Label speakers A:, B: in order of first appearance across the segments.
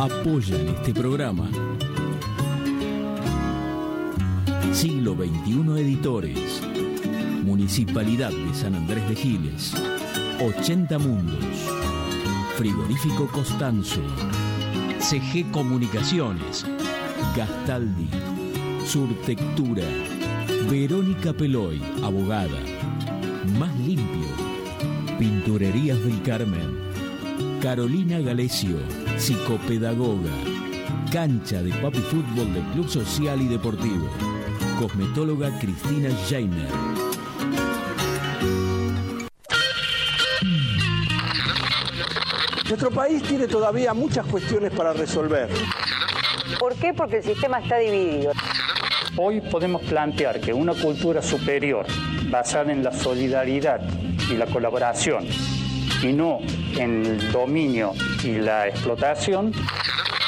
A: apoyan este programa. Siglo XXI Editores, Municipalidad de San Andrés de Giles, 80 Mundos, Frigorífico Costanzo, CG Comunicaciones, Gastaldi, Surtectura, Verónica Peloy, abogada, Más Limpio, Pinturerías del Carmen, Carolina Galesio, psicopedagoga, cancha de papi fútbol del Club Social y Deportivo, cosmetóloga Cristina Jainer.
B: Nuestro país tiene todavía muchas cuestiones para resolver.
C: ¿Por qué? Porque el sistema está dividido.
D: Hoy podemos plantear que una cultura superior, basada en la solidaridad y la colaboración, y no en el dominio y la explotación.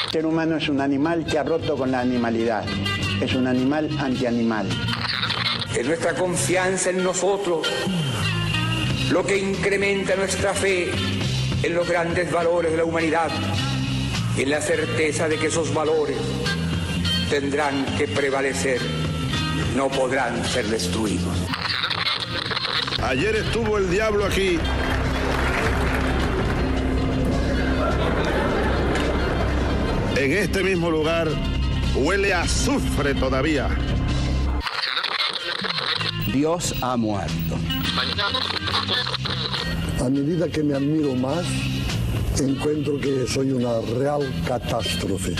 E: El ser humano es un animal que ha roto con la animalidad. Es un animal antianimal.
F: Es nuestra confianza en nosotros lo que incrementa nuestra fe en los grandes valores de la humanidad y en la certeza de que esos valores tendrán que prevalecer, no podrán ser destruidos.
G: Ayer estuvo el diablo aquí. En este mismo lugar huele a azufre todavía.
H: Dios ha muerto.
I: A medida que me admiro más, encuentro que soy una real catástrofe.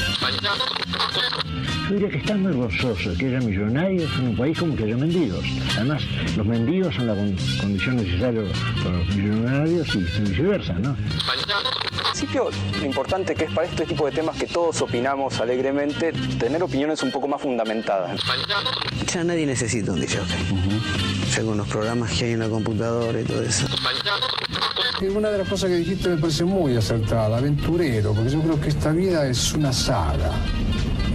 J: Yo diría que están muy gozoso que haya millonarios en un país como que haya mendigos. Además, los mendigos son la condición necesaria para los millonarios y viceversa, ¿no?
K: En principio, lo importante que es para este tipo de temas que todos opinamos alegremente, tener opiniones un poco más fundamentadas.
L: Ya nadie necesita un DJ. Ya con los programas que hay en la computadora y todo eso.
M: Una de las cosas que dijiste me parece muy acertada, aventurero, porque yo creo que esta vida es una saga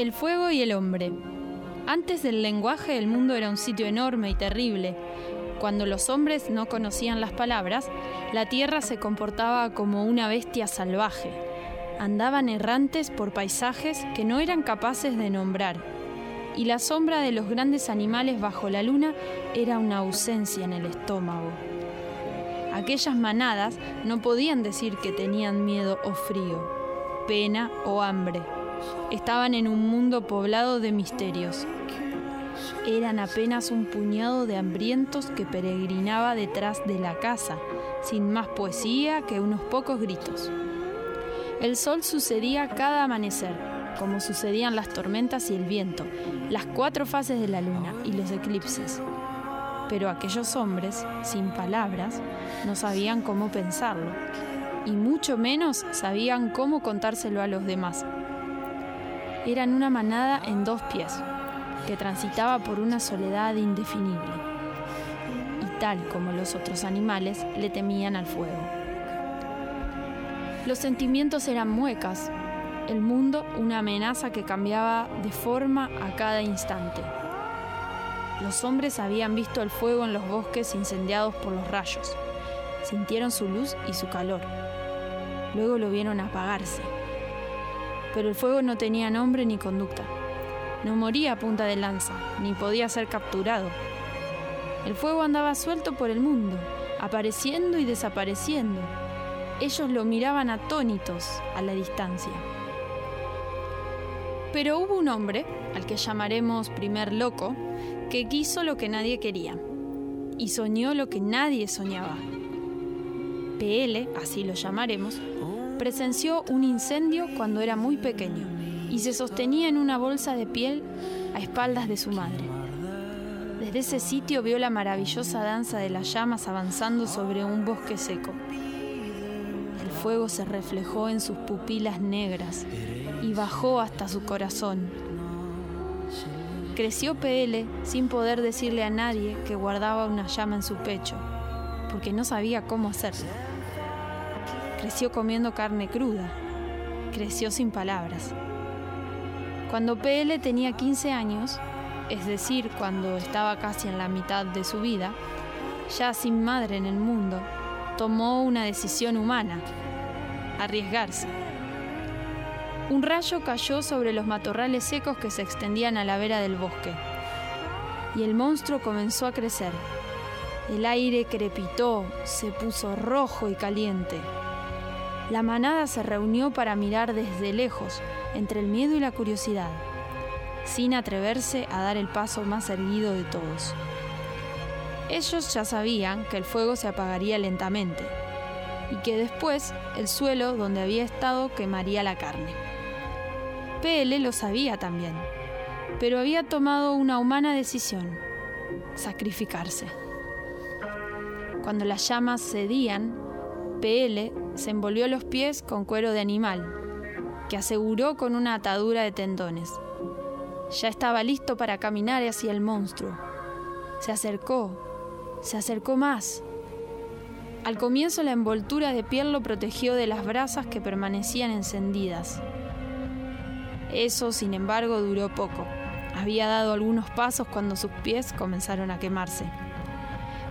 N: El fuego y el hombre. Antes del lenguaje el mundo era un sitio enorme y terrible. Cuando los hombres no conocían las palabras, la tierra se comportaba como una bestia salvaje. Andaban errantes por paisajes que no eran capaces de nombrar. Y la sombra de los grandes animales bajo la luna era una ausencia en el estómago. Aquellas manadas no podían decir que tenían miedo o frío, pena o hambre estaban en un mundo poblado de misterios. Eran apenas un puñado de hambrientos que peregrinaba detrás de la casa, sin más poesía que unos pocos gritos. El sol sucedía cada amanecer, como sucedían las tormentas y el viento, las cuatro fases de la luna y los eclipses. Pero aquellos hombres, sin palabras, no sabían cómo pensarlo, y mucho menos sabían cómo contárselo a los demás, eran una manada en dos pies, que transitaba por una soledad indefinible. Y tal como los otros animales, le temían al fuego. Los sentimientos eran muecas, el mundo una amenaza que cambiaba de forma a cada instante. Los hombres habían visto el fuego en los bosques incendiados por los rayos, sintieron su luz y su calor. Luego lo vieron apagarse pero el fuego no tenía nombre ni conducta. No moría a punta de lanza, ni podía ser capturado. El fuego andaba suelto por el mundo, apareciendo y desapareciendo. Ellos lo miraban atónitos a la distancia. Pero hubo un hombre, al que llamaremos primer loco, que quiso lo que nadie quería y soñó lo que nadie soñaba. PL, así lo llamaremos, presenció un incendio cuando era muy pequeño y se sostenía en una bolsa de piel a espaldas de su madre. Desde ese sitio vio la maravillosa danza de las llamas avanzando sobre un bosque seco. El fuego se reflejó en sus pupilas negras y bajó hasta su corazón. Creció PL sin poder decirle a nadie que guardaba una llama en su pecho, porque no sabía cómo hacerlo. Creció comiendo carne cruda. Creció sin palabras. Cuando PL tenía 15 años, es decir, cuando estaba casi en la mitad de su vida, ya sin madre en el mundo, tomó una decisión humana, arriesgarse. Un rayo cayó sobre los matorrales secos que se extendían a la vera del bosque, y el monstruo comenzó a crecer. El aire crepitó, se puso rojo y caliente. La manada se reunió para mirar desde lejos, entre el miedo y la curiosidad, sin atreverse a dar el paso más erguido de todos. Ellos ya sabían que el fuego se apagaría lentamente y que después el suelo donde había estado quemaría la carne. PL lo sabía también, pero había tomado una humana decisión, sacrificarse. Cuando las llamas cedían, PL se envolvió los pies con cuero de animal, que aseguró con una atadura de tendones. Ya estaba listo para caminar hacia el monstruo. Se acercó, se acercó más. Al comienzo la envoltura de piel lo protegió de las brasas que permanecían encendidas. Eso, sin embargo, duró poco. Había dado algunos pasos cuando sus pies comenzaron a quemarse.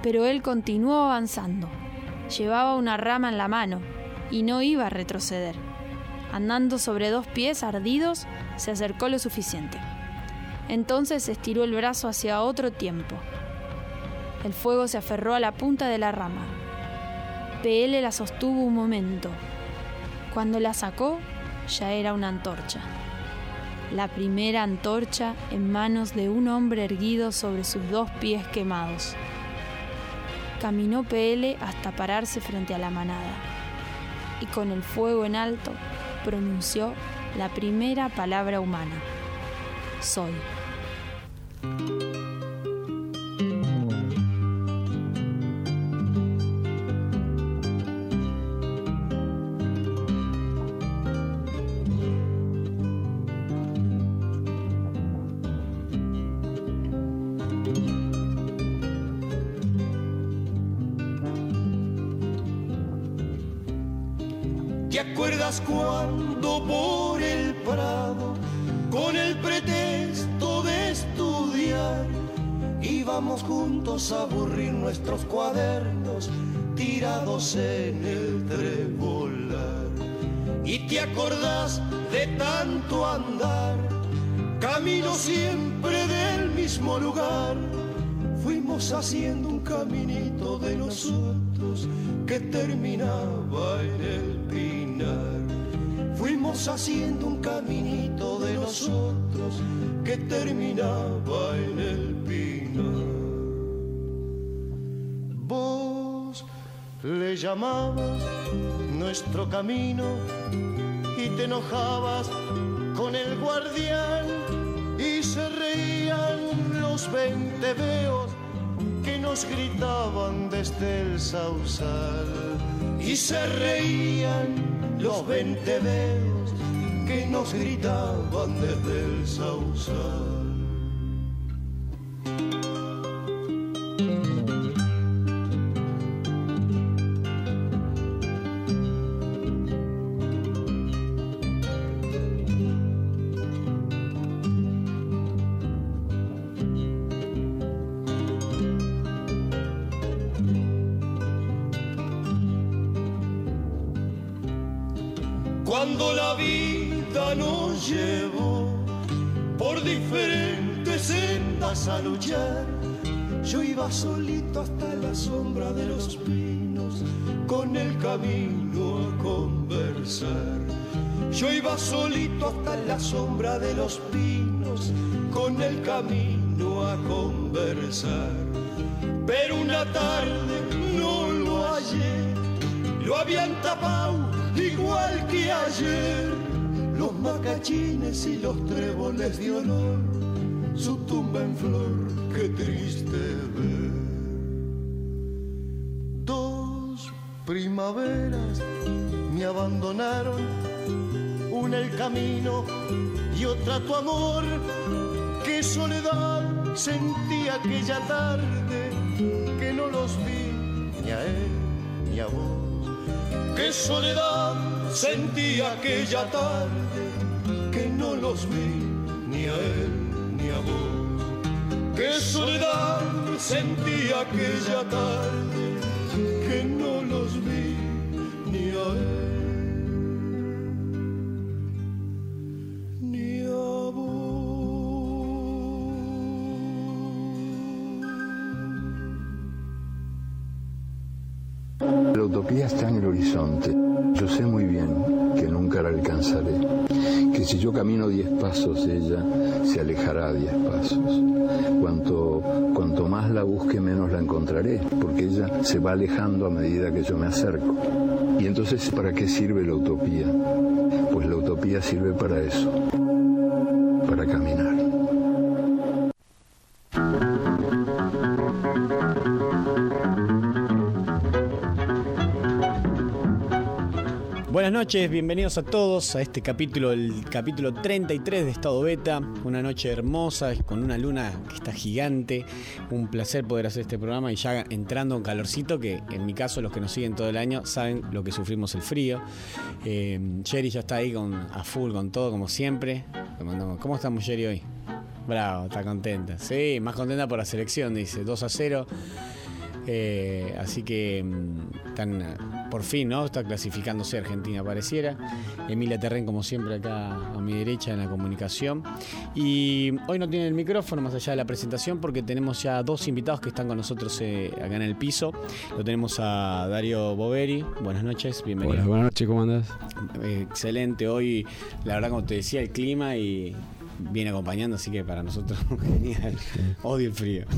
N: Pero él continuó avanzando. Llevaba una rama en la mano y no iba a retroceder. Andando sobre dos pies ardidos, se acercó lo suficiente. Entonces estiró el brazo hacia otro tiempo. El fuego se aferró a la punta de la rama. PL la sostuvo un momento. Cuando la sacó, ya era una antorcha. La primera antorcha en manos de un hombre erguido sobre sus dos pies quemados. Caminó PL hasta pararse frente a la manada y con el fuego en alto pronunció la primera palabra humana. Soy.
O: Haciendo un caminito de nosotros que terminaba en el pinar. Fuimos haciendo un caminito de nosotros que terminaba en el pinar. Vos le llamabas nuestro camino y te enojabas con el guardián y se reían los veinte veos que nos gritaban desde el sausal y se reían los veinte veos que nos gritaban desde el sausal. Solito hasta la sombra de los pinos con el camino a conversar. Yo iba solito hasta la sombra de los pinos con el camino a conversar. Pero una tarde no lo hallé, lo habían tapado igual que ayer, los macachines y los tréboles de olor, su tumba en flor, qué triste ver. Dos primaveras me abandonaron, una el camino y otra tu amor. Qué soledad sentí aquella tarde que no los vi ni a él ni a vos. Qué soledad sentí aquella tarde que no los vi ni a él Qué soledad sentí aquella tarde que no los vi ni a él ni a
P: La utopía está en el horizonte. Yo sé muy bien Que si yo camino diez pasos, ella se alejará diez pasos. Cuanto, cuanto más la busque, menos la encontraré, porque ella se va alejando a medida que yo me acerco. Y entonces, ¿para qué sirve la utopía? Pues la utopía sirve para eso, para caminar.
Q: Noches, bienvenidos a todos a este capítulo, el capítulo 33 de Estado Beta. Una noche hermosa, con una luna que está gigante. Un placer poder hacer este programa y ya entrando en calorcito, que en mi caso los que nos siguen todo el año saben lo que sufrimos el frío. Eh, ya está ahí con, a full con todo, como siempre. ¿Cómo estamos, Jerry, hoy? Bravo, está contenta. Sí, más contenta por la selección, dice. 2 a 0. Eh, así que están, por fin, ¿no? Está clasificándose Argentina, pareciera. Emilia Terren, como siempre, acá a mi derecha en la comunicación. Y hoy no tiene el micrófono, más allá de la presentación, porque tenemos ya dos invitados que están con nosotros eh, acá en el piso. Lo tenemos a Dario Boveri. Buenas noches, bienvenido.
R: Hola, buenas noches, ¿cómo andás?
Q: Eh, excelente, hoy, la verdad, como te decía, el clima y viene acompañando, así que para nosotros genial. Odio el frío.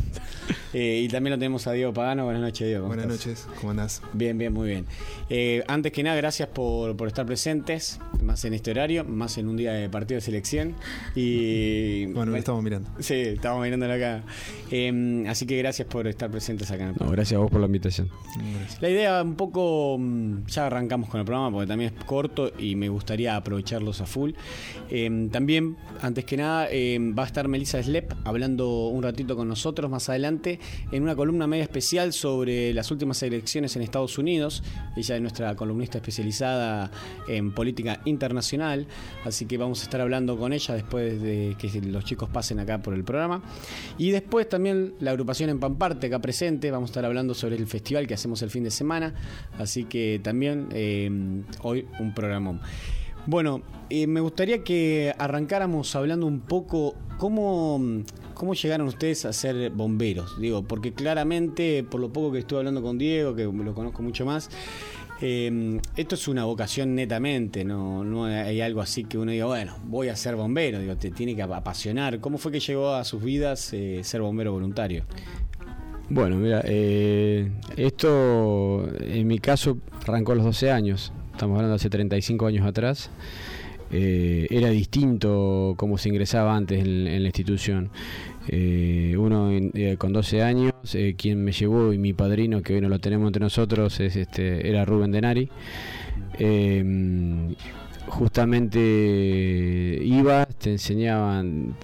Q: Eh, y también lo tenemos a Diego Pagano. Buenas noches, Diego.
R: Buenas noches, ¿cómo andás?
Q: Bien, bien, muy bien. Eh, antes que nada, gracias por, por, estar presentes, más en este horario, más en un día de partido de selección. Y
R: bueno, lo estamos mirando.
Q: Sí, estamos mirándolo acá. Eh, así que gracias por estar presentes acá.
R: No, gracias a vos por la invitación.
Q: La idea un poco, mm, ya arrancamos con el programa porque también es corto y me gustaría aprovecharlos a full. Eh, también, antes que nada, eh, va a estar Melissa Slep hablando un ratito con nosotros más adelante en una columna media especial sobre las últimas elecciones en Estados Unidos. Ella es nuestra columnista especializada en política internacional, así que vamos a estar hablando con ella después de que los chicos pasen acá por el programa. Y después también la agrupación en Pamparte acá presente, vamos a estar hablando sobre el festival que hacemos el fin de semana, así que también eh, hoy un programón. Bueno, eh, me gustaría que arrancáramos hablando un poco cómo, cómo llegaron ustedes a ser bomberos. Digo, porque claramente, por lo poco que estuve hablando con Diego, que lo conozco mucho más, eh, esto es una vocación netamente, no, no hay algo así que uno diga, bueno, voy a ser bombero, digo, te tiene que apasionar. ¿Cómo fue que llegó a sus vidas eh, ser bombero voluntario?
R: Bueno, mira, eh, esto en mi caso arrancó a los 12 años estamos hablando hace 35 años atrás, eh, era distinto cómo se ingresaba antes en, en la institución. Eh, uno eh, con 12 años, quien me llevó y mi padrino, que hoy no lo tenemos entre nosotros, es este, era Rubén Denari justamente ibas, te enseñaban,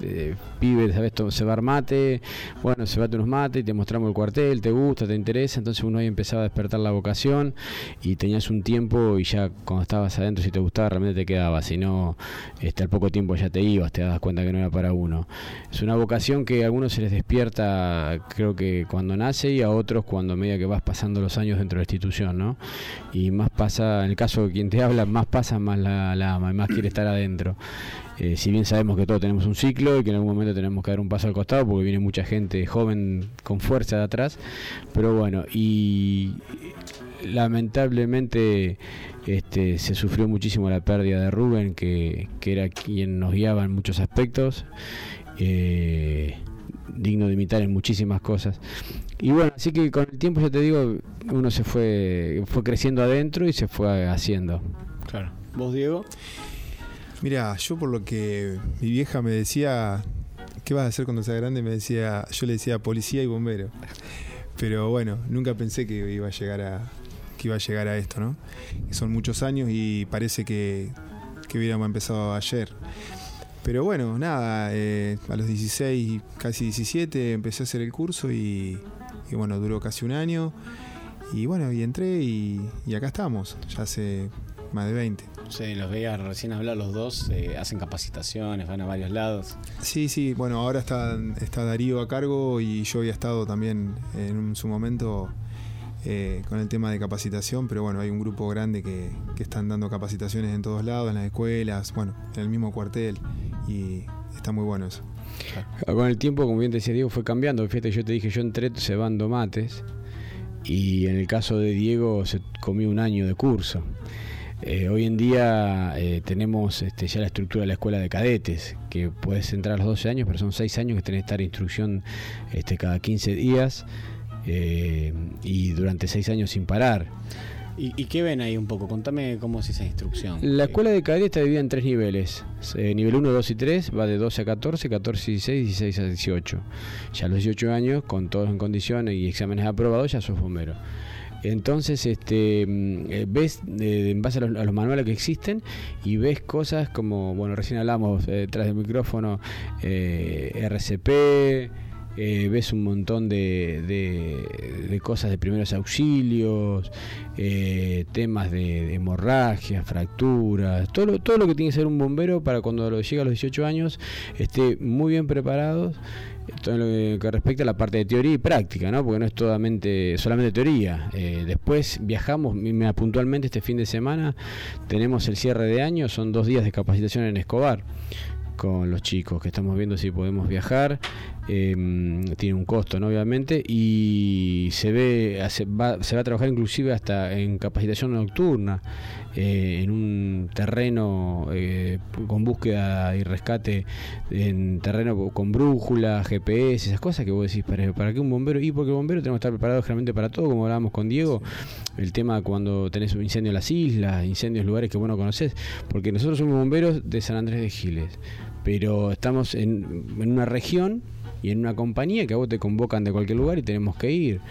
R: pibes, sabes cebar mate, bueno, cebate unos mates, y te mostramos el cuartel, te gusta, te interesa, entonces uno ahí empezaba a despertar la vocación y tenías un tiempo y ya cuando estabas adentro, si te gustaba, realmente te quedabas, si no, este, al poco tiempo ya te ibas, te das cuenta que no era para uno. Es una vocación que a algunos se les despierta, creo que cuando nace y a otros cuando a medida que vas pasando los años dentro de la institución, ¿no? Y más pasa, en el caso de quien te habla, más pasa, más la, la ama y más quiere estar adentro. Eh, si bien sabemos que todos tenemos un ciclo y que en algún momento tenemos que dar un paso al costado porque viene mucha gente joven con fuerza de atrás, pero bueno, y lamentablemente este, se sufrió muchísimo la pérdida de Rubén, que, que era quien nos guiaba en muchos aspectos. Eh, digno de imitar en muchísimas cosas. Y bueno, así que con el tiempo, ya te digo, uno se fue, fue creciendo adentro y se fue haciendo.
Q: Claro. ¿Vos, Diego?
S: Mira, yo por lo que mi vieja me decía, ¿qué vas a hacer cuando seas grande? Me decía, yo le decía policía y bombero. Pero bueno, nunca pensé que iba a llegar a, que iba a llegar a esto, ¿no? son muchos años y parece que, que hubiéramos empezado ayer. Pero bueno, nada, eh, a los 16, casi 17, empecé a hacer el curso y, bueno, duró casi un año. Y bueno, y entré y, y acá estamos, ya hace más de 20.
Q: Sí, los veía recién hablar los dos, eh, hacen capacitaciones, van a varios lados.
S: Sí, sí, bueno, ahora está, está Darío a cargo y yo había estado también en su momento eh, con el tema de capacitación, pero bueno, hay un grupo grande que, que están dando capacitaciones en todos lados, en las escuelas, bueno, en el mismo cuartel y está muy bueno eso.
R: Con el tiempo, como bien decía Diego, fue cambiando. Fíjate, yo te dije, yo entré cebando mates y en el caso de Diego se comió un año de curso. Eh, hoy en día eh, tenemos este, ya la estructura de la escuela de cadetes, que puedes entrar a los 12 años, pero son 6 años que tenés que estar en instrucción este, cada 15 días eh, y durante 6 años sin parar.
Q: ¿Y, qué ven ahí un poco? Contame cómo es esa instrucción.
R: La escuela de cadetes está dividida en tres niveles. nivel 1, 2 y 3 va de 12 a 14, 14 y 16, 16 a 18. Ya a los 18 años, con todos en condiciones y exámenes aprobados, ya sos bombero. Entonces, este, mm, eh, ves eh, en base a los, manuales que existen y ves cosas como, bueno, recién hablamos eh, detrás del micrófono, RCP, ves un montón de, de, cosas de primeros auxilios, temas de, hemorragias, fracturas, todo lo, todo lo que tiene que ser un bombero para cuando llega a los 18 años esté muy bien preparados todo lo que respecta a la parte de teoría y práctica, ¿no? porque no es solamente, solamente teoría. Eh, después viajamos, puntualmente este fin de semana tenemos el cierre de año, son dos días de capacitación en Escobar con los chicos, que estamos viendo si podemos viajar. Em, tiene un costo, ¿no? obviamente, y se ve, se va, se va a trabajar inclusive hasta en capacitación nocturna, eh, en un terreno eh, con búsqueda y rescate, en terreno con brújula, GPS, esas cosas que vos decís, ¿para, para qué un bombero? Y porque el bombero tenemos que estar preparado generalmente para todo, como hablábamos con Diego, el tema cuando tenés un incendio en las islas, incendios en lugares que vos no conocés, porque nosotros somos bomberos de San Andrés de Giles, pero estamos en, en una región y en una compañía que a vos te convocan de cualquier lugar y tenemos que ir.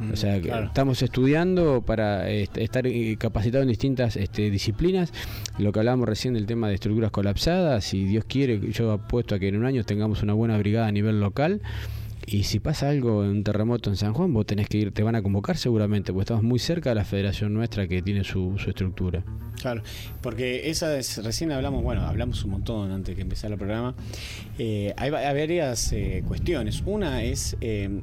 R: o mm, sea, estamos estudiando para este, estar eh, capacitados en distintas este, disciplinas. Lo que hablábamos recién del tema de estructuras colapsadas, si Dios quiere, yo apuesto a que en un año tengamos una buena brigada a nivel local y si pasa algo, un terremoto en San Juan, vos tenés que ir, te van a convocar seguramente, porque estamos muy cerca de la federación nuestra que tiene su, estructura.
Q: Claro, porque esa es, recién hablamos, bueno, hablamos un montón antes de que empezara el programa. Eh, hay, varias eh, cuestiones. Una es eh,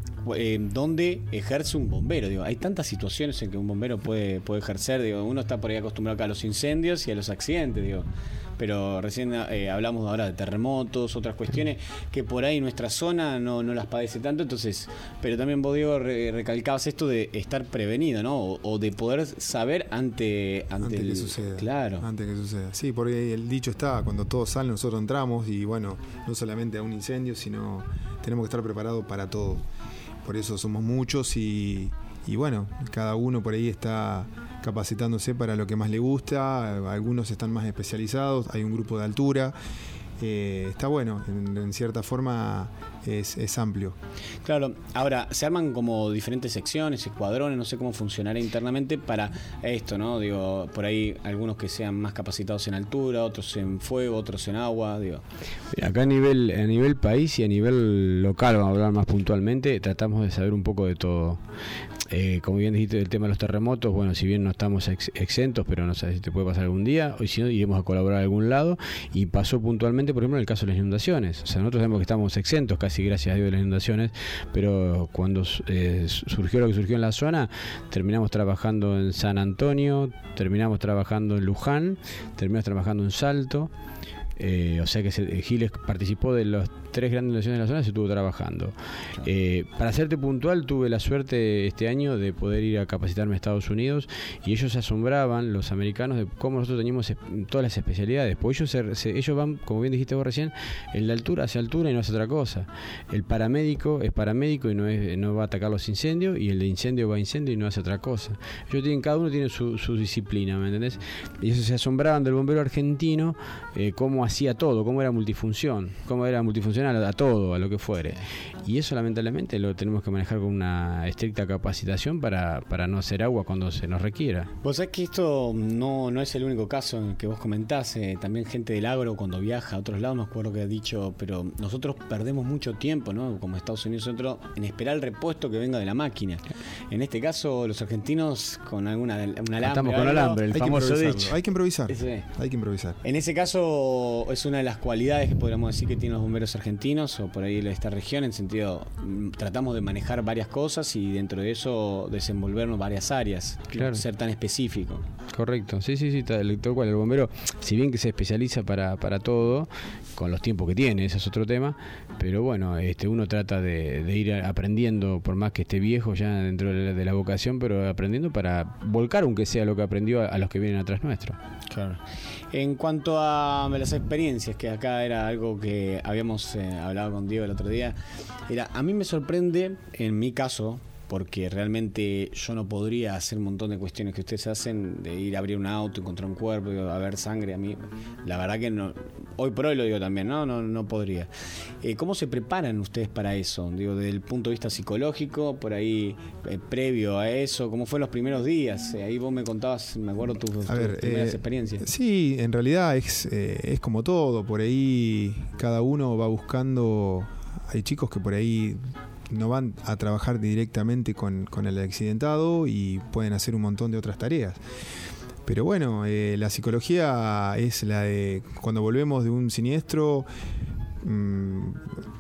Q: dónde ejerce un bombero. Digo, hay tantas situaciones en que un bombero puede, puede ejercer. Digo, uno está por ahí acostumbrado a los incendios y a los accidentes. Digo pero recién eh, hablamos ahora de terremotos, otras cuestiones que por ahí nuestra zona no, no las padece tanto, entonces, pero también vos Diego recalcabas esto de estar prevenido, ¿no? O, de poder saber ante,
S: ante, que suceda. Claro. Antes que suceda. Sí, porque el dicho está, cuando todos salen nosotros entramos y bueno, no solamente a un incendio, sino tenemos que estar preparados para todo. Por eso somos muchos y, y bueno, cada uno por ahí está capacitándose para lo que más le gusta, algunos están más especializados, hay un grupo de altura. Eh, está bueno, en, cierta forma es, amplio.
Q: Claro, ahora se arman como diferentes secciones, escuadrones, no sé cómo funcionará internamente para esto, ¿no? Digo, por ahí algunos que sean más capacitados en altura, otros en fuego, otros en agua, digo.
R: Acá a nivel, a nivel país y a nivel local, vamos a hablar más puntualmente, tratamos de saber un poco de todo. Eh, como bien dijiste del tema de los terremotos, bueno, si bien no estamos exentos, pero no sabes si te puede pasar algún día, o si no, iremos a colaborar a algún lado. Y pasó puntualmente, por ejemplo, en el caso de las inundaciones. O sea, nosotros sabemos que estamos exentos, casi gracias a Dios, de las inundaciones, pero cuando eh, surgió lo que surgió en la zona, terminamos trabajando en San Antonio, terminamos trabajando en Luján, terminamos trabajando en Salto. Eh, o sea que Giles participó de los tres grandes naciones de la zona, se estuvo trabajando. Eh, para serte puntual, tuve la suerte este año de poder ir a capacitarme a Estados Unidos y ellos se asombraban, los americanos, de cómo nosotros teníamos todas las especialidades. Porque ellos, ellos van, como bien dijiste vos recién, en la altura hacia altura y no hace otra cosa. El paramédico es paramédico y no, es, no va a atacar los incendios y el de incendio va a incendio y no hace otra cosa. Ellos tienen, cada uno tiene su, disciplina, ¿me entendés? Y ellos se asombraban del bombero argentino, eh, cómo hacía todo, cómo era multifunción, cómo era a todo, a lo que fuere. Y eso lamentablemente lo tenemos que manejar con una estricta capacitación para, para no hacer agua cuando se nos requiera.
Q: Vos sabés que esto no, no es el único caso en que vos comentás, eh, también gente del agro cuando viaja a otros lados, me acuerdo que ha dicho, pero nosotros perdemos mucho tiempo, ¿no? Como Estados Unidos, nosotros, en esperar el repuesto que venga de la máquina. En este caso, los argentinos con alguna un alambre.
R: Estamos con alambre, el
S: hay
R: famoso
S: que
R: dicho.
S: Hay que improvisar. Hay que improvisar.
Q: En ese caso es una de las cualidades que podríamos decir que tienen los bomberos argentinos o por ahí de esta región, en sentido, mm, tratamos de manejar varias cosas y dentro de eso desenvolvernos varias áreas,
R: Claro.
Q: ser tan específico.
R: Correcto, sí, sí, sí, tal, tal cual. El bombero, si bien que se especializa para, para todo, con los tiempos que tiene, ese es otro tema, pero bueno, este uno trata de, de ir aprendiendo, por más que esté viejo ya dentro de la, de la vocación, pero aprendiendo para volcar, aunque sea lo que aprendió, a, a los que vienen atrás nuestro.
Q: Claro. En cuanto a las experiencias, que acá era algo que habíamos hablado con Diego el otro día, era a mí me sorprende, en mi caso, porque realmente yo no podría hacer un montón de cuestiones que ustedes hacen, de ir a abrir un auto, encontrar un cuerpo, a ver sangre, a mí, la verdad que no, hoy por hoy lo digo también, no, no, no podría. Eh, ¿Cómo se preparan ustedes para eso? Digo, desde el punto de vista psicológico, por ahí, eh, previo a eso, ¿cómo fue los primeros días? Eh, ahí vos me contabas, me acuerdo tus, primeras experiencias.
S: Sí, en realidad es, es como todo, por ahí cada uno va buscando, hay chicos que por ahí no van a trabajar directamente con, el accidentado y pueden hacer un montón de otras tareas. Pero bueno, eh, la psicología es la de cuando volvemos de un siniestro mm,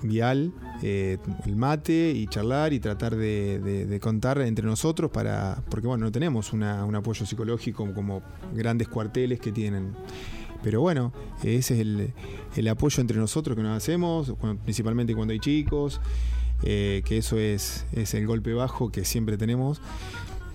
S: vial, eh, el mate y charlar y tratar de, contar entre nosotros para, porque bueno, no tenemos una- un apoyo psicológico como grandes cuarteles que tienen. Pero bueno, ese es el, apoyo entre nosotros que nos hacemos, principalmente cuando hay chicos, eh, que eso es, es el golpe bajo que siempre tenemos.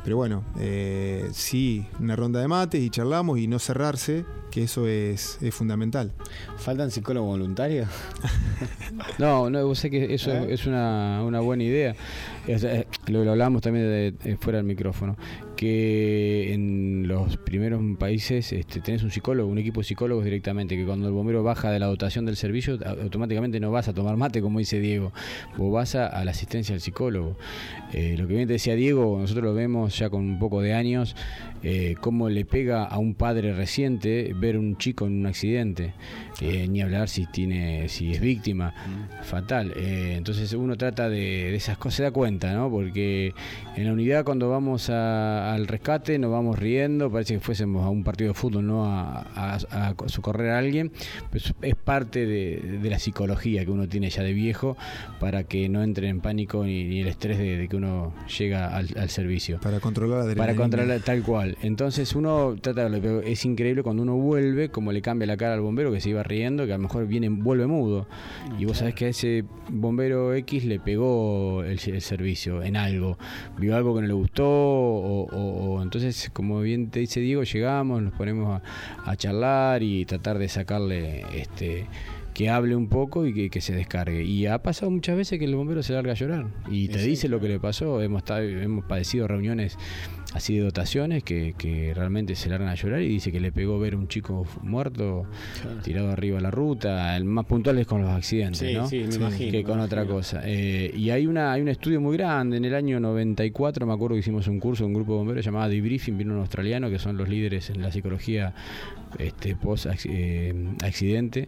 S: Pero bueno, eh, sí, una ronda de mates y charlamos y no cerrarse, que eso es, es fundamental.
Q: ¿Faltan psicólogos voluntarios?
R: No, no, vos sé que eso
Q: ¿Eh?
R: es una, una buena idea. Es, lo, lo hablábamos también de, de fuera del micrófono, que en los primeros países este, tenés un psicólogo, un equipo de psicólogos directamente, que cuando el bombero baja de la dotación del servicio, automáticamente no vas a tomar mate, como dice Diego, vos vas a, a la asistencia del psicólogo. Eh, lo que bien te decía Diego, nosotros lo vemos ya con un poco de años, eh, cómo le pega a un padre reciente ver un chico en un accidente, Eh, ni hablar si tiene, si es víctima, fatal. Eh, entonces uno trata de, de esas cosas, se da cuenta, ¿no? Porque en la unidad cuando vamos a- al rescate nos vamos riendo, parece que fuésemos a un partido de fútbol, no a, a- a socorrer a alguien, pues es parte de, de la psicología que uno tiene ya de viejo para que no entre en pánico ni, ni el estrés de, de que uno llega al, al servicio.
S: Para controlar la
R: Para controlar tal cual. Entonces uno trata de es increíble cuando uno vuelve, como le cambia la cara al bombero que se iba riendo, que a lo mejor viene, vuelve mudo. Y vos sabés que a ese bombero X le pegó el, el servicio en algo. Vio algo que no le gustó, o, o- o- entonces, como bien te dice Diego, llegamos, nos ponemos a, a charlar y tratar de sacarle este que hable un poco y que, que se descargue. Y ha pasado muchas veces que el bombero se larga a llorar y te
Q: Sí,
R: dice lo que le pasó. Hemos, estado- hemos padecido reuniones así de dotaciones que, que realmente se largan a llorar y dice que le pegó ver un chico muerto tirado arriba de la ruta. El más puntual es con los accidentes,
Q: Sí,
R: ¿no?
Q: sí, me imagino,
R: Que
Q: me
R: con otra
Q: imagino.
R: cosa. Eh, y hay una hay un estudio muy grande. En el año 94 me acuerdo que hicimos un curso, un grupo de bomberos llamado Debriefing, vino un australiano que son los líderes en la psicología este, post eh, accidente.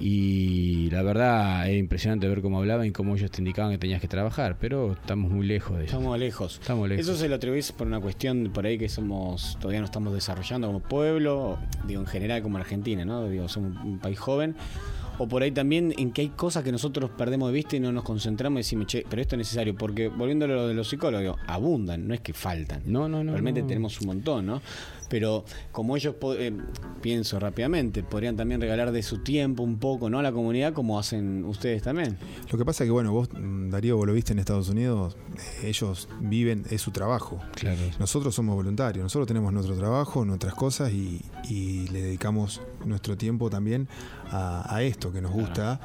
R: Y la verdad es impresionante ver cómo hablaban y cómo ellos te indicaban que tenías que trabajar, pero estamos muy lejos de eso.
Q: Estamos lejos.
R: Estamos lejos.
Q: Eso se lo atribuís por una cuestión por ahí que somos todavía no estamos desarrollando como pueblo, digo en general como Argentina, ¿no? Digo, somos un país joven. O por ahí también en que hay cosas que nosotros perdemos de vista y no nos concentramos y decimos, che, pero esto es necesario, porque volviendo a lo de los psicólogos, abundan, no es que faltan.
R: No, no, no.
Q: Realmente
R: no.
Q: tenemos un montón, ¿no? Pero como ellos, eh, pienso rápidamente, podrían también regalar de su tiempo un poco, ¿no? A la comunidad como hacen ustedes también.
S: Lo que pasa es que, bueno, vos, Darío, vos lo viste en Estados Unidos, ellos viven, es su trabajo.
R: Claro.
S: Nosotros somos voluntarios, nosotros tenemos nuestro trabajo, nuestras cosas y, y le dedicamos nuestro tiempo también a, a esto que nos gusta,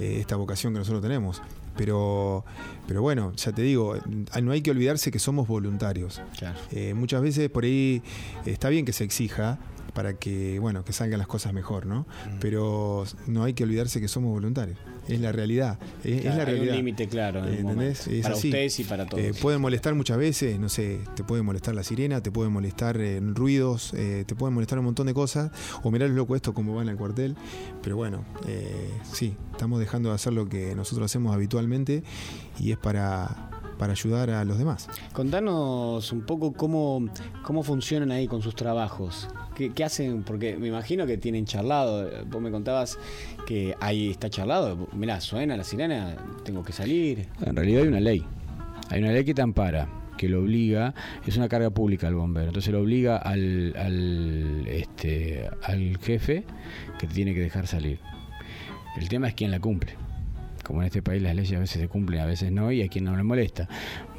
S: eh, esta vocación que nosotros tenemos. Pero, pero bueno, ya te digo, eh, no hay que olvidarse que somos voluntarios.
Q: Claro.
S: Eh, muchas veces por ahí está bien que se exija, para que, bueno, que salgan las cosas mejor, ¿no? Pero no hay que olvidarse que somos voluntarios. Es la realidad. Es,
Q: Claro,
S: la
Q: hay un
S: realidad.
Q: límite claro en
S: ¿Entendés? Es
Q: Para
S: así.
Q: ustedes y para todos.
S: Eh, pueden molestar muchas veces, no sé, te puede molestar la sirena, te puede molestar eh, ruidos, eh, te pueden molestar un montón de cosas, o mirar el loco esto como va en el cuartel, pero bueno, sí, estamos dejando de hacer lo que nosotros hacemos habitualmente y es para, para ayudar a los demás.
Q: Contanos un poco cómo, cómo funcionan ahí con sus trabajos. ¿Qué, hacen? Porque me imagino que tienen charlado. Vos me contabas que ahí está charlado. Mirá, suena la sirena, tengo que salir.
R: En realidad hay una ley. Hay una ley que te ampara, que lo obliga, es una carga pública al bombero. Entonces lo obliga al, al, este, al jefe que tiene que dejar salir. El tema es quién la cumple. Como en este país las leyes a veces se cumplen, a veces no, y a quien no le molesta.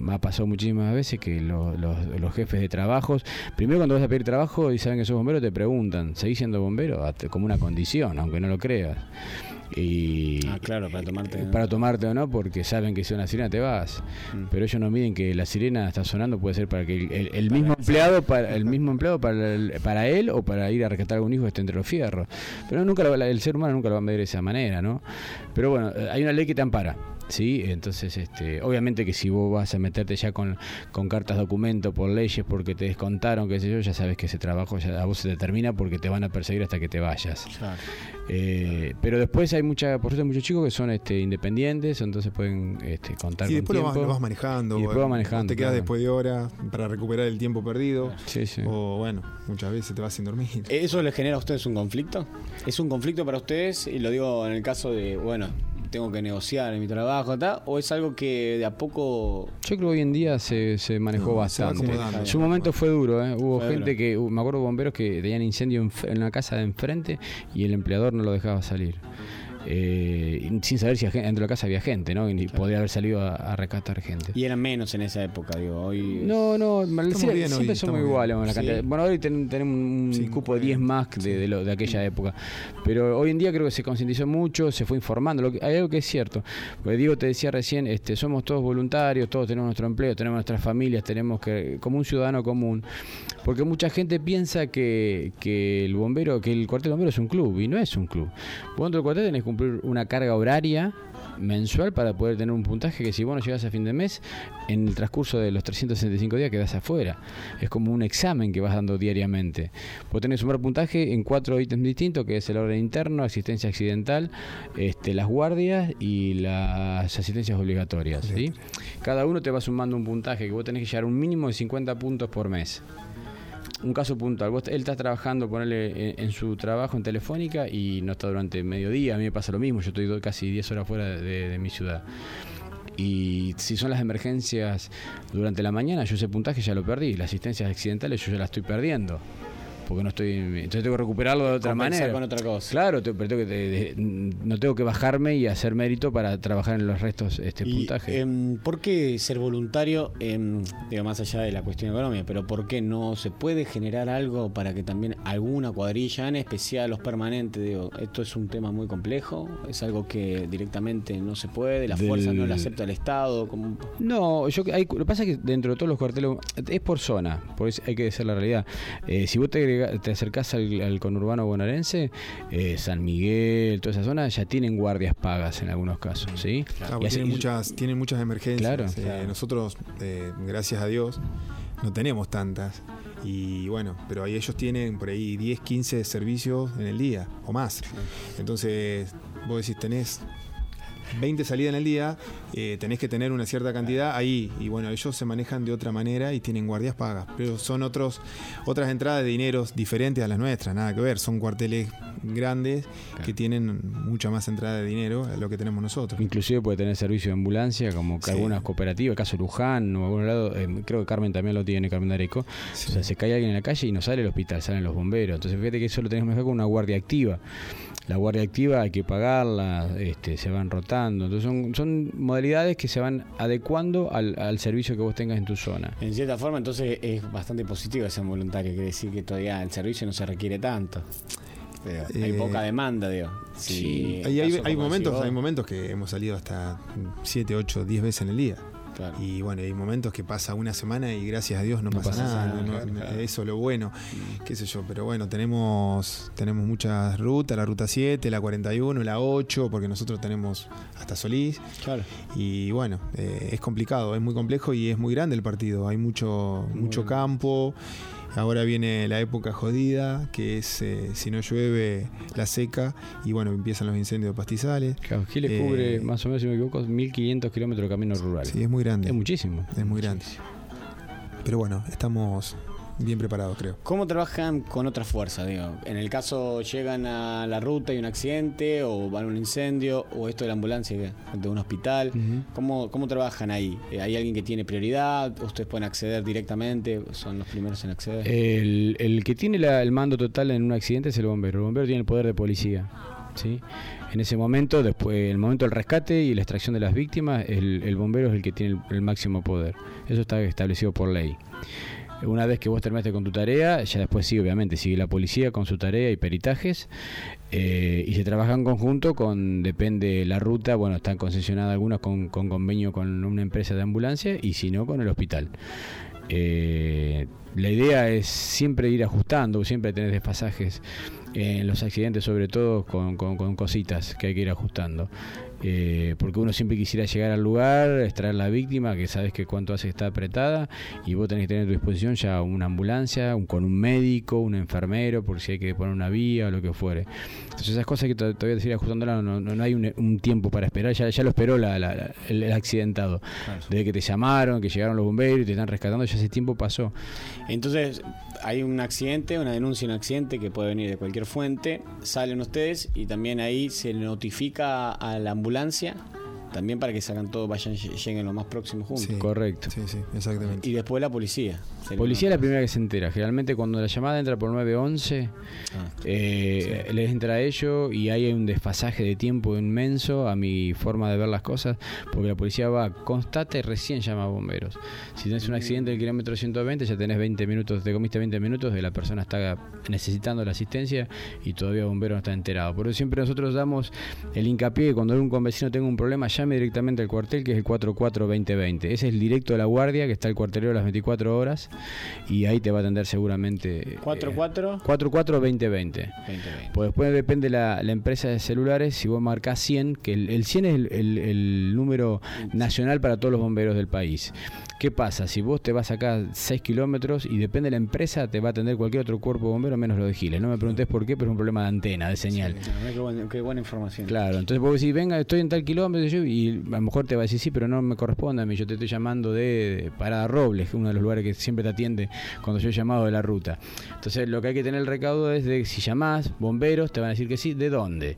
R: Ha pasado muchísimas veces que lo- los, los jefes de trabajos, primero cuando vas a pedir trabajo y saben que sos bombero, te preguntan, ¿seguís siendo bombero? Como una condición, aunque no lo creas. Y,
Q: Ah, claro, para tomarte.
R: para tomarte o no, porque saben que si una sirena te vas. Pero ellos no miden que la sirena está sonando, puede ser para que el, el- el mismo empleado, para el mismo empleado para, el- para él o para ir a rescatar a algún hijo esté entre los fierros. Pero nunca lo- el ser humano nunca lo va a medir de esa manera, ¿no? Pero bueno, eh, hay una ley que te ampara. Sí, entonces, este, obviamente que si vos vas a meterte ya con, con cartas documento por leyes porque te descontaron, qué sé yo, ya sabes que ese trabajo ya a vos se te termina porque te van a perseguir hasta que te vayas. Eh, pero después hay mucha, por suerte, hay muchos chicos que son este, independientes, entonces pueden este, contar
S: Y
R: con
S: después lo vas,
R: tiempo.
S: lo vas manejando,
R: Y después
S: o-
R: vas
S: o
R: manejando.
S: te quedas
R: claro.
S: después de horas para recuperar el tiempo perdido,
R: Sí, sí.
S: o bueno, muchas veces te vas sin dormir.
Q: ¿Eso les genera a ustedes un conflicto? ¿Es un conflicto para ustedes? Y lo digo en el caso de, bueno, tengo que negociar en mi trabajo, ¿tá? ¿o es algo que de a poco...
R: Yo creo que hoy en día se, se manejó
Q: No,
R: bastante. En su momento fue duro, ¿eh? hubo
Q: Fue
R: gente
Q: duro.
R: que, uh, me acuerdo bomberos que tenían incendio en, en la casa de enfrente y el empleador no lo dejaba salir. Eh, sin saber si dentro de la casa había gente, ¿no? Y podría haber salido a, a rescatar gente.
Q: Y eran menos en esa época, digo, hoy...
R: No, no, mal-
Q: Estamos
R: siempre,
Q: bien hoy,
R: siempre somos iguales.
Q: bien.
R: la
Q: Sí.
R: Bueno, hoy ten- tenemos un cupo de 10 más de, de lo- de aquella época. Pero hoy en día creo que se concientizó mucho, se fue informando. Lo que, hay algo que es cierto. Porque Diego te decía recién, este, somos todos voluntarios, todos tenemos nuestro empleo, tenemos nuestras familias, tenemos que, como un ciudadano común. Porque mucha gente piensa que, que el bombero, que el cuartel bombero es un club, y no es un club. Vos dentro del cuartel tenés que cumplir una carga horaria mensual para poder tener un puntaje que si vos no llegás a fin de mes, en el transcurso de los 365 días quedás afuera. Es como un examen que vas dando diariamente. Vos tenés que sumar puntaje en cuatro ítems distintos, que es el orden interno, asistencia accidental, este, las guardias y las asistencias obligatorias. ¿sí? Cada uno te va sumando un puntaje que vos tenés que llegar a un mínimo de 50 puntos por mes un caso puntual. Vos, él está trabajando, ponerle en, en su trabajo en Telefónica y no está durante mediodía. A mí me pasa lo mismo. Yo estoy casi 10 horas fuera de, de mi ciudad. Y si son las emergencias durante la mañana, yo ese puntaje ya lo perdí. Las asistencias accidentales yo ya las estoy perdiendo. Porque no estoy. Entonces tengo que recuperarlo de otra
Q: Compensar
R: manera.
Q: con otra cosa.
R: Claro, te- pero tengo que, de- de- no tengo que bajarme y hacer mérito para trabajar en los restos este
Q: Y,
R: puntaje.
Q: em, ¿Por qué ser voluntario, em, digo, más allá de la cuestión económica, pero por qué no se puede generar algo para que también alguna cuadrilla, en especial los permanentes, digo, esto es un tema muy complejo, es algo que directamente no se puede, la
R: Del-
Q: fuerza no la acepta el Estado, como
R: No, yo hay, lo que pasa es que dentro de todos los cuarteles es por zona, por eso hay que decir la realidad. Eh, si vos te, te acercás al, al conurbano bonaerense, eh, San Miguel, toda esa zona ya tienen guardias pagas en algunos casos, ¿sí?
S: Claro,
R: Y
S: porque
R: así-
S: tienen, muchas, tienen muchas emergencias.
R: Claro.
S: Eh,
R: Claro.
S: Nosotros, eh, gracias a Dios, no tenemos tantas. Y bueno, pero ahí ellos tienen por ahí 10, 15 servicios en el día o más. Entonces, vos decís, tenés 20 salidas en el día, eh, tenés que tener una cierta cantidad ahí. Y bueno, ellos se manejan de otra manera y tienen guardias pagas. Pero son otros otras entradas de dineros diferentes a las nuestras, nada que ver. Son cuarteles grandes que tienen mucha más entrada de dinero a lo que tenemos nosotros.
R: Inclusive puede tener servicio de ambulancia, como que
S: Sí.
R: algunas cooperativas, el caso Luján o algún lado, eh, creo que Carmen también lo tiene, Carmen Dareco. O sea, se cae alguien en la calle y no sale el hospital, salen los bomberos. Entonces fíjate que eso lo tenemos que manejar con una guardia activa. La guardia activa hay que pagarla, este, se van rotando. Entonces son, son modalidades que se van adecuando al, al servicio que vos tengas en tu zona.
Q: en cierta forma entonces es bastante positivo ser voluntario, quiere decir que todavía el servicio no se requiere tanto. Pero hay
S: Eh,
Q: poca demanda, digo. Si
S: Sí, hay, hay- momentos, hay momentos que hemos salido hasta 7, 8, 10 veces en el día. Y bueno, hay momentos que pasa una semana y gracias a Dios no, pasa, nada. Eso es lo bueno, qué sé yo. Pero bueno, tenemos, tenemos muchas rutas, la ruta 7, la 41, la 8, porque nosotros tenemos hasta Solís.
Q: Claro.
S: Y bueno, eh, es complicado, es muy complejo y es muy grande el partido. Hay mucho, mucho campo. Ahora viene la época jodida, que es eh, si no llueve, la seca, y bueno, empiezan los incendios de pastizales.
R: Claro, Giles eh, cubre, más o menos, si me equivoco, 1.500 kilómetros de caminos rurales.
S: Sí, es muy grande.
R: Es muchísimo.
S: Es muy grande. Pero bueno, estamos bien preparado, creo.
Q: ¿Cómo trabajan con otra fuerza? Digo? En el caso llegan a la ruta y un accidente, o van a un incendio, o esto de la ambulancia de un hospital. ¿Cómo, ¿Cómo, trabajan ahí? Eh, ¿Hay alguien que tiene prioridad? ¿Ustedes pueden acceder directamente? ¿Son los primeros en acceder?
R: El, el que tiene el mando total en un accidente es el bombero. El bombero tiene el poder de policía. ¿sí? En ese momento, después el momento del rescate y la extracción de las víctimas, el, el bombero es el que tiene el máximo poder. Eso está establecido por ley. Una vez que vos terminaste con tu tarea, ya después sí, obviamente, sigue la policía con su tarea y peritajes eh, y se trabaja en conjunto con, depende la ruta, bueno, están concesionadas algunas con, convenio con una empresa de ambulancia y si no, con el hospital. Eh, la idea es siempre ir ajustando, siempre tener desfasajes en los accidentes, sobre todo con, cositas que hay que ir ajustando. Eh, porque uno siempre quisiera llegar al lugar, extraer la víctima, que sabes que cuánto hace está apretada, y vos tenés que tener a tu disposición ya una ambulancia, un, con un médico, un enfermero, por si hay que poner una vía o lo que fuere. Entonces esas cosas que todavía te ajustándola, no, no, no, hay un, tiempo para esperar, ya, ya lo esperó el, accidentado. Desde que te llamaron, que llegaron los bomberos y te están rescatando, ya ese tiempo pasó.
Q: Entonces, hay un accidente, una denuncia de un accidente que puede venir de cualquier fuente, salen ustedes y también ahí se notifica a la ambulancia ambulancia también para que salgan todos, vayan, lleguen lo más próximo juntos.
R: Correcto.
S: Sí, sí, exactamente.
Q: Y después la policía.
R: Policía es la primera que se entera. Generalmente cuando la llamada entra por 911, ah, eh, les entra a ellos y hay un desfasaje de tiempo inmenso a mi forma de ver las cosas, porque la policía va, constate y recién llama a bomberos. Si tienes un accidente del kilómetro 120, ya tenés 20 minutos, te comiste 20 minutos de la persona está necesitando la asistencia y todavía el bombero no está enterado. Por eso siempre nosotros damos el hincapié que cuando algún convecino tenga un problema, ya directamente al cuartel, que es el 44-2020. Ese es el directo de la guardia, que está el cuartelero las 24 horas, y ahí te va a atender seguramente.
Q: ¿44?
R: 44-2020. Pues después depende la, la empresa de celulares, si vos marcás 100, que el, 100 es el número nacional para todos los bomberos del país. ¿Qué pasa? Si vos te vas acá 6 kilómetros y depende de la empresa, te va a atender cualquier otro cuerpo bombero menos lo de Giles. No me preguntes por qué, pero es un problema de antena, de señal.
Q: qué, buena, información.
R: Claro, entonces vos decís, venga, estoy en tal kilómetro y a lo mejor te va a decir, sí, pero no me corresponde a mí, yo te estoy llamando de, Parada Robles, que es uno de los lugares que siempre te atiende cuando yo he llamado de la ruta. Entonces lo que hay que tener el recaudo es de si llamás, bomberos, te van a decir que sí, ¿de dónde?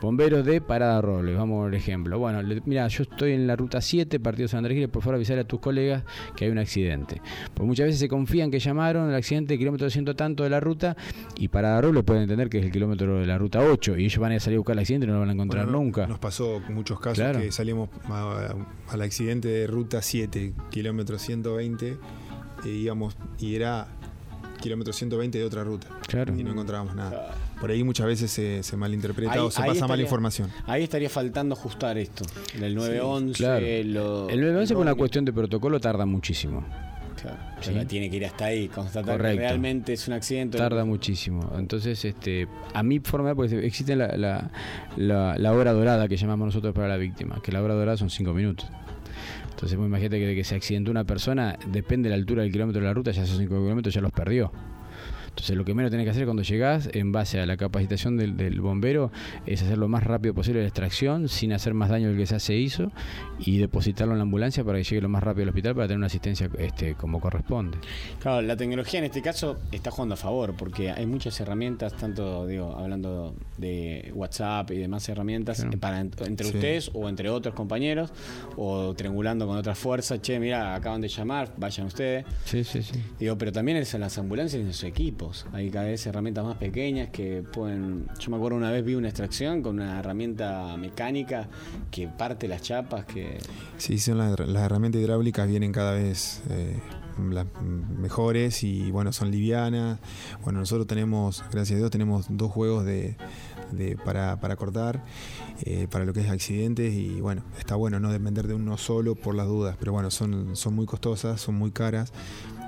R: Bomberos de Parada Robles, vamos al ejemplo. Bueno, mira, yo estoy en la ruta 7, partido San Andrés por favor avisar a tus colegas que hay un accidente. Porque muchas veces se confían que llamaron el accidente kilómetro ciento tanto de la ruta y Parada Robles pueden entender que es el kilómetro de la ruta 8 y ellos van a salir a buscar el accidente y no lo van a encontrar nunca.
S: Nos pasó muchos casos que salimos al accidente de ruta 7, kilómetro 120, y íbamos, y era kilómetro 120 de otra ruta.
R: Claro.
S: Y no encontrábamos nada. Por ahí muchas veces se, se malinterpreta o se pasa mala información.
Q: Ahí estaría faltando ajustar esto. El 911.
R: El 911 por una cuestión de protocolo tarda muchísimo.
Q: Claro, tiene que ir hasta ahí, constatar que realmente es un accidente.
R: Tarda muchísimo. Entonces, este, a mi forma, porque existe la, la, la, la, hora dorada que llamamos nosotros para la víctima, que la hora dorada son 5 minutos. Entonces, pues, imagínate que que se accidentó una persona, depende de la altura del kilómetro de la ruta, ya esos 5 kilómetros ya los perdió. Entonces lo que menos tenés que hacer cuando llegás, en base a la capacitación del, bombero, es hacer lo más rápido posible la extracción, sin hacer más daño del que ya se hizo, y depositarlo en la ambulancia para que llegue lo más rápido al hospital para tener una asistencia este, como corresponde.
Q: Claro, la tecnología en este caso está jugando a favor, porque hay muchas herramientas, tanto digo, hablando de WhatsApp y demás herramientas, para entre ustedes o entre otros compañeros, o triangulando con otras fuerzas, che, mira, acaban de llamar, vayan ustedes.
R: Sí, sí, sí.
Q: Digo, pero también es en las ambulancias y en su equipo. Hay cada vez herramientas más pequeñas que pueden. Yo me acuerdo una vez vi una extracción con una herramienta mecánica que parte las chapas.
S: Sí, son las, herramientas hidráulicas vienen cada vez. Eh, mejores y bueno son livianas bueno nosotros tenemos gracias a Dios tenemos dos juegos de, para cortar, eh, para lo que es accidentes y bueno, está bueno no depender de uno solo por las dudas, pero bueno, son, son muy costosas, son muy caras.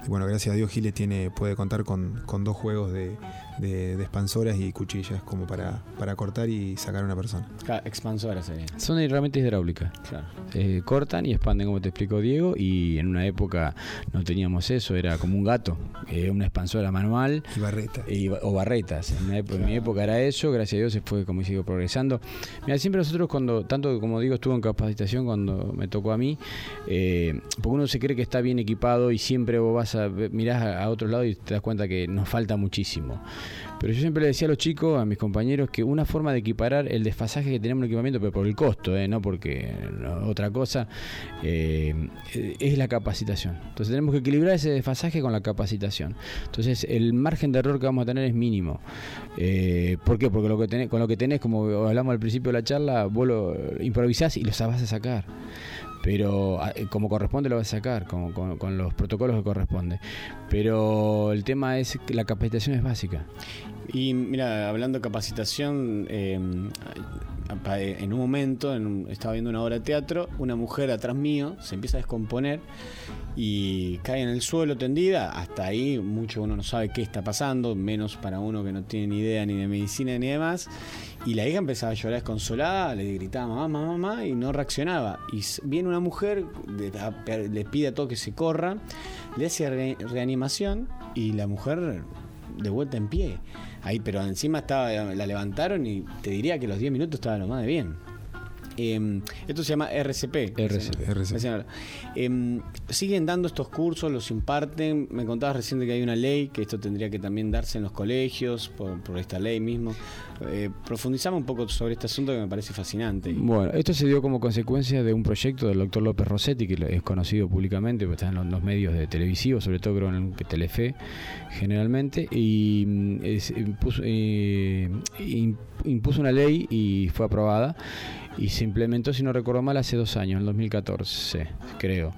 S: Bueno, gracias a Dios Giles tiene, puede contar con, con dos juegos de, de, de expansoras y cuchillas como para, para cortar y sacar a una persona.
Q: Claro, expansoras.
R: Son herramientas hidráulicas.
Q: Claro.
R: Eh, cortan y expanden, como te explicó Diego, y en una época no teníamos eso, era como un gato, eh, una expansora manual.
S: Y barretas.
R: o barretas. En, una época- en mi época era eso, gracias a Dios se fue, como sigo progresando. Mira, siempre nosotros cuando, tanto como digo, estuve en capacitación cuando me tocó a mí, eh, porque uno se cree que está bien equipado y siempre vos vas a, mirás a, a otro lado y te das cuenta que nos falta muchísimo. Pero yo siempre le decía a los chicos, a mis compañeros, que una forma de equiparar el desfasaje que tenemos en el equipamiento, pero por el costo, ¿eh? no porque otra cosa, eh, es la capacitación. Entonces tenemos que equilibrar ese desfasaje con la capacitación. Entonces el margen de error que vamos a tener es mínimo. Eh, ¿Por qué? Porque lo que tenés, con lo que tenés, como hablamos al principio de la charla, vos lo improvisás y lo vas a sacar pero a- como corresponde lo vas a sacar, con- con los protocolos que corresponde. Pero el tema es que la capacitación es básica.
Q: Y mira, hablando de capacitación, eh, pa- en un momento estaba viendo una obra de teatro, una mujer atrás mío se empieza a descomponer y cae en el suelo tendida. Hasta ahí mucho uno no sabe qué está pasando, menos para uno que no tiene ni idea ni de medicina ni demás. Y la hija empezaba a llorar desconsolada, le gritaba mamá, mamá, mamá y no reaccionaba. Y viene una mujer, le, pide a todo que se corra, le hace re- reanimación y la mujer de vuelta en pie. Ahí, pero encima estaba, la levantaron y te diría que los 10 minutos estaba lo más de bien. Eh, esto se llama RCP.
R: RCP.
Q: Recién- Eh, siguen dando estos cursos, los imparten. Me contabas recién de que hay una ley, que esto tendría que también darse en los colegios, por, por esta ley mismo. Eh, profundizamos un poco sobre este asunto que me parece fascinante.
R: Bueno, esto se dio como consecuencia de un proyecto del doctor López Rossetti, que es conocido públicamente, porque está en los, medios de televisivos, sobre todo creo en Telefe, generalmente, y mm, es- impuso, eh, im- impuso una ley y fue aprobada, y se implementó, si no recuerdo mal, hace dos años, en 2014, creo.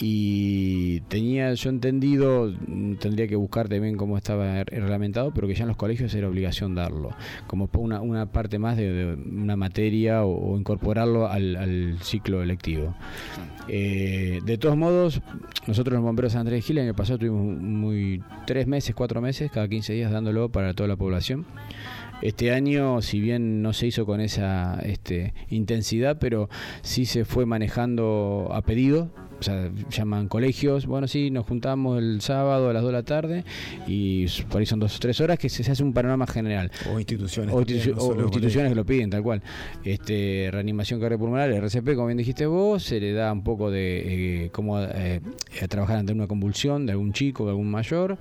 R: Y tenía yo entendido, tendría que buscar también cómo estaba reglamentado, pero que ya en los colegios era obligación darlo, como una, una parte más de, una materia o, incorporarlo al, ciclo electivo. Eh, de todos modos, nosotros los bomberos Andrés en el pasado tuvimos muy tres meses, cuatro meses, cada 15 días dándolo para toda la población. Este año, si bien no se hizo con esa este, intensidad, pero sí se fue manejando a pedido. O sea, llaman colegios, bueno, sí, nos juntamos el sábado a las 2 de la tarde y por ahí son dos o tres horas que se, se hace un panorama general.
S: O instituciones.
R: O, institu-
S: no
R: o instituciones que lo piden, tal cual. Este, reanimación cardiopulmonar, RCP, como bien dijiste vos, se le da un poco de eh, cómo eh, eh, trabajar ante una convulsión de algún chico, de algún mayor,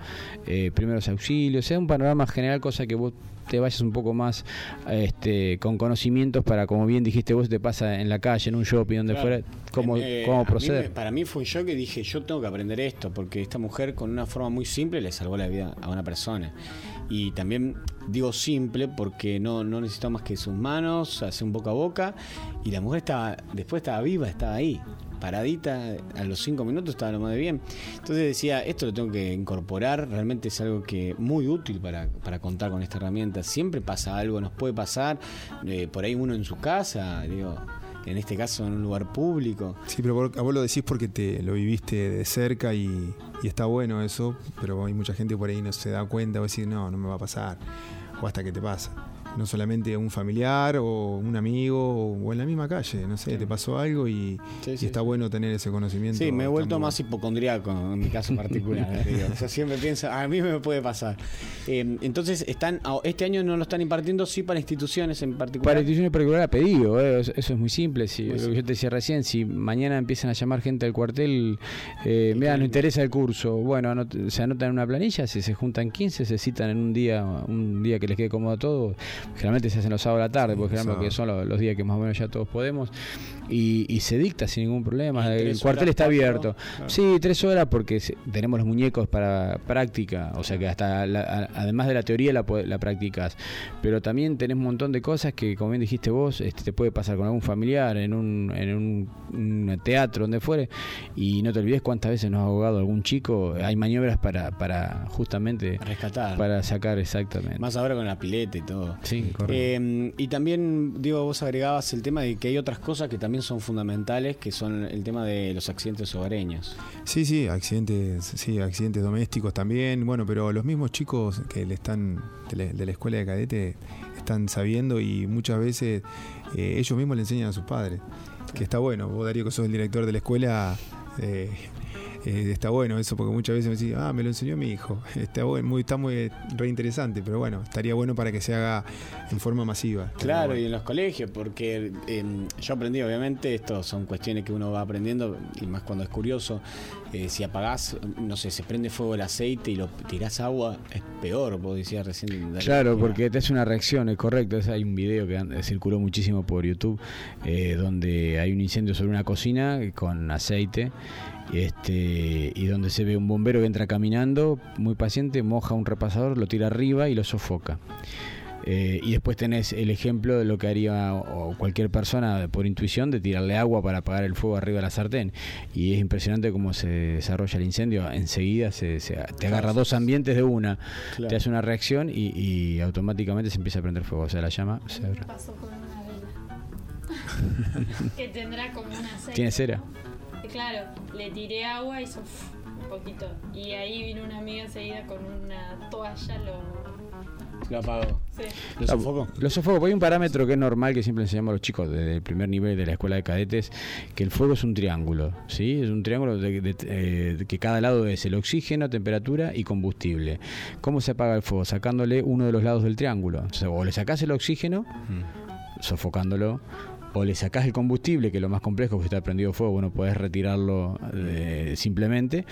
R: eh, primeros auxilios, o sea, un panorama general, cosa que vos te vayas un poco más este, con conocimientos para, como bien dijiste vos, te pasa en la calle, en un shopping, donde
Q: Claro.
R: fuera, cómo,
Q: Eh,
R: cómo
Q: a mí
R: proceder.
Q: para mí fue un shock que dije, yo tengo que aprender esto, porque esta mujer con una forma muy simple le salvó la vida a una persona. Y también digo simple porque no, no necesitó más que sus manos, hacer un boca a boca, y la mujer estaba, después estaba viva, estaba ahí, paradita, a los cinco minutos estaba lo más de bien. Entonces decía, esto lo tengo que incorporar, realmente es algo que muy útil para, para contar con esta herramienta. Siempre pasa algo, nos puede pasar, eh, por ahí uno en su casa, digo, en este caso en un lugar público.
S: Sí, pero a vos lo decís porque te lo viviste de cerca y, y está bueno eso, pero hay mucha gente por ahí no se da cuenta o decir, no, no me va a pasar, o hasta que te pasa. No solamente un familiar o un amigo o en la misma calle, no sé, te pasó algo y,
Q: Sí,
S: y
Q: sí,
S: está bueno tener ese conocimiento.
Q: Sí, me he vuelto más hipocondriaco en mi caso particular. digo. O sea, siempre pienso, a mí me puede pasar. Eh, entonces, están ah, este año no lo están impartiendo, sí para instituciones en particular.
R: Para instituciones particulares a pedido, eh, eso, es muy simple. Si,
Q: Muy
R: lo que
Q: simple.
R: yo te decía recién, si mañana empiezan a llamar gente al cuartel, eh, mira, nos interesa el curso, bueno, anot- se anotan en una planilla, si se juntan 15, se citan en un día, un día que les quede cómodo a todos. Generalmente se hacen los sábados a la tarde, porque generalmente son los, los días que más o menos ya todos podemos, y, y se dicta sin ningún problema. El cuartel está abierto.
Q: claro.
R: Sí, tres horas porque tenemos los muñecos para práctica, o sea que hasta la- además de la teoría la, la practicas, pero también tenés un montón de cosas que, como bien dijiste vos, este, te puede pasar con algún familiar en un, en un, un teatro, donde fuere, y no te olvides cuántas veces nos ha ahogado algún chico, hay maniobras para, para justamente
Q: Rescatar.
R: para sacar exactamente.
Q: Más ahora con la pileta y todo.
R: Sí, correcto.
Q: Eh, y también, digo, vos agregabas el tema de que hay otras cosas que también son fundamentales, que son el tema de los accidentes hogareños.
S: Sí, sí, accidentes, sí, accidentes domésticos también. Bueno, pero los mismos chicos que le están de la, de la escuela de cadete están sabiendo y muchas veces eh, ellos mismos le enseñan a sus padres. Que está bueno. Vos, Darío, que sos el director de la escuela, eh, eh, está bueno eso, porque muchas veces me decís, ah, me lo enseñó mi hijo. Está bueno, muy, está muy reinteresante, pero bueno, estaría bueno para que se haga en forma masiva.
Q: Claro, y en los colegios, porque eh, yo aprendí, obviamente, esto son cuestiones que uno va aprendiendo, y más cuando es curioso. eh, si apagás, no sé, se prende fuego el aceite y lo tirás agua, es peor, vos decías recién.
R: Claro, porque te hace una reacción, es correcto. Es- hay un video que circuló muchísimo por YouTube eh, donde hay un incendio sobre una cocina con aceite este, y donde se ve un bombero que entra caminando, muy paciente, moja un repasador, lo tira arriba y lo sofoca. Eh, y después tenés el ejemplo de lo que haría o cualquier persona por intuición de tirarle agua para apagar el fuego arriba de la sartén. Y es impresionante cómo se desarrolla el incendio. Enseguida se, se- te agarra dos ambientes de una,
Q: Claro.
R: te hace una reacción y, y automáticamente se empieza a prender fuego. O sea, la llama se abre.
N: Pasó con una vela. que tendrá como una aceite.
R: ¿Tiene cera?
N: ¿no? Claro, le tiré agua y hizo un poquito. Y ahí vino una amiga enseguida con una toalla, lo.
Q: Lo apagó.
N: Sí.
Q: ¿Lo sofocó?
R: Lo sofoco, porque hay un parámetro que es normal que siempre enseñamos a los chicos desde el primer nivel de la escuela de cadetes, que el fuego es un triángulo, ¿sí? Es un triángulo de, de- eh, de que cada lado es el oxígeno, temperatura y combustible. ¿Cómo se apaga el fuego? Sacándole uno de los lados del triángulo. O, sea, o le sacás el oxígeno, sofocándolo, o le sacás el combustible, que es lo más complejo, si está prendido fuego, bueno, podés retirarlo eh, simplemente,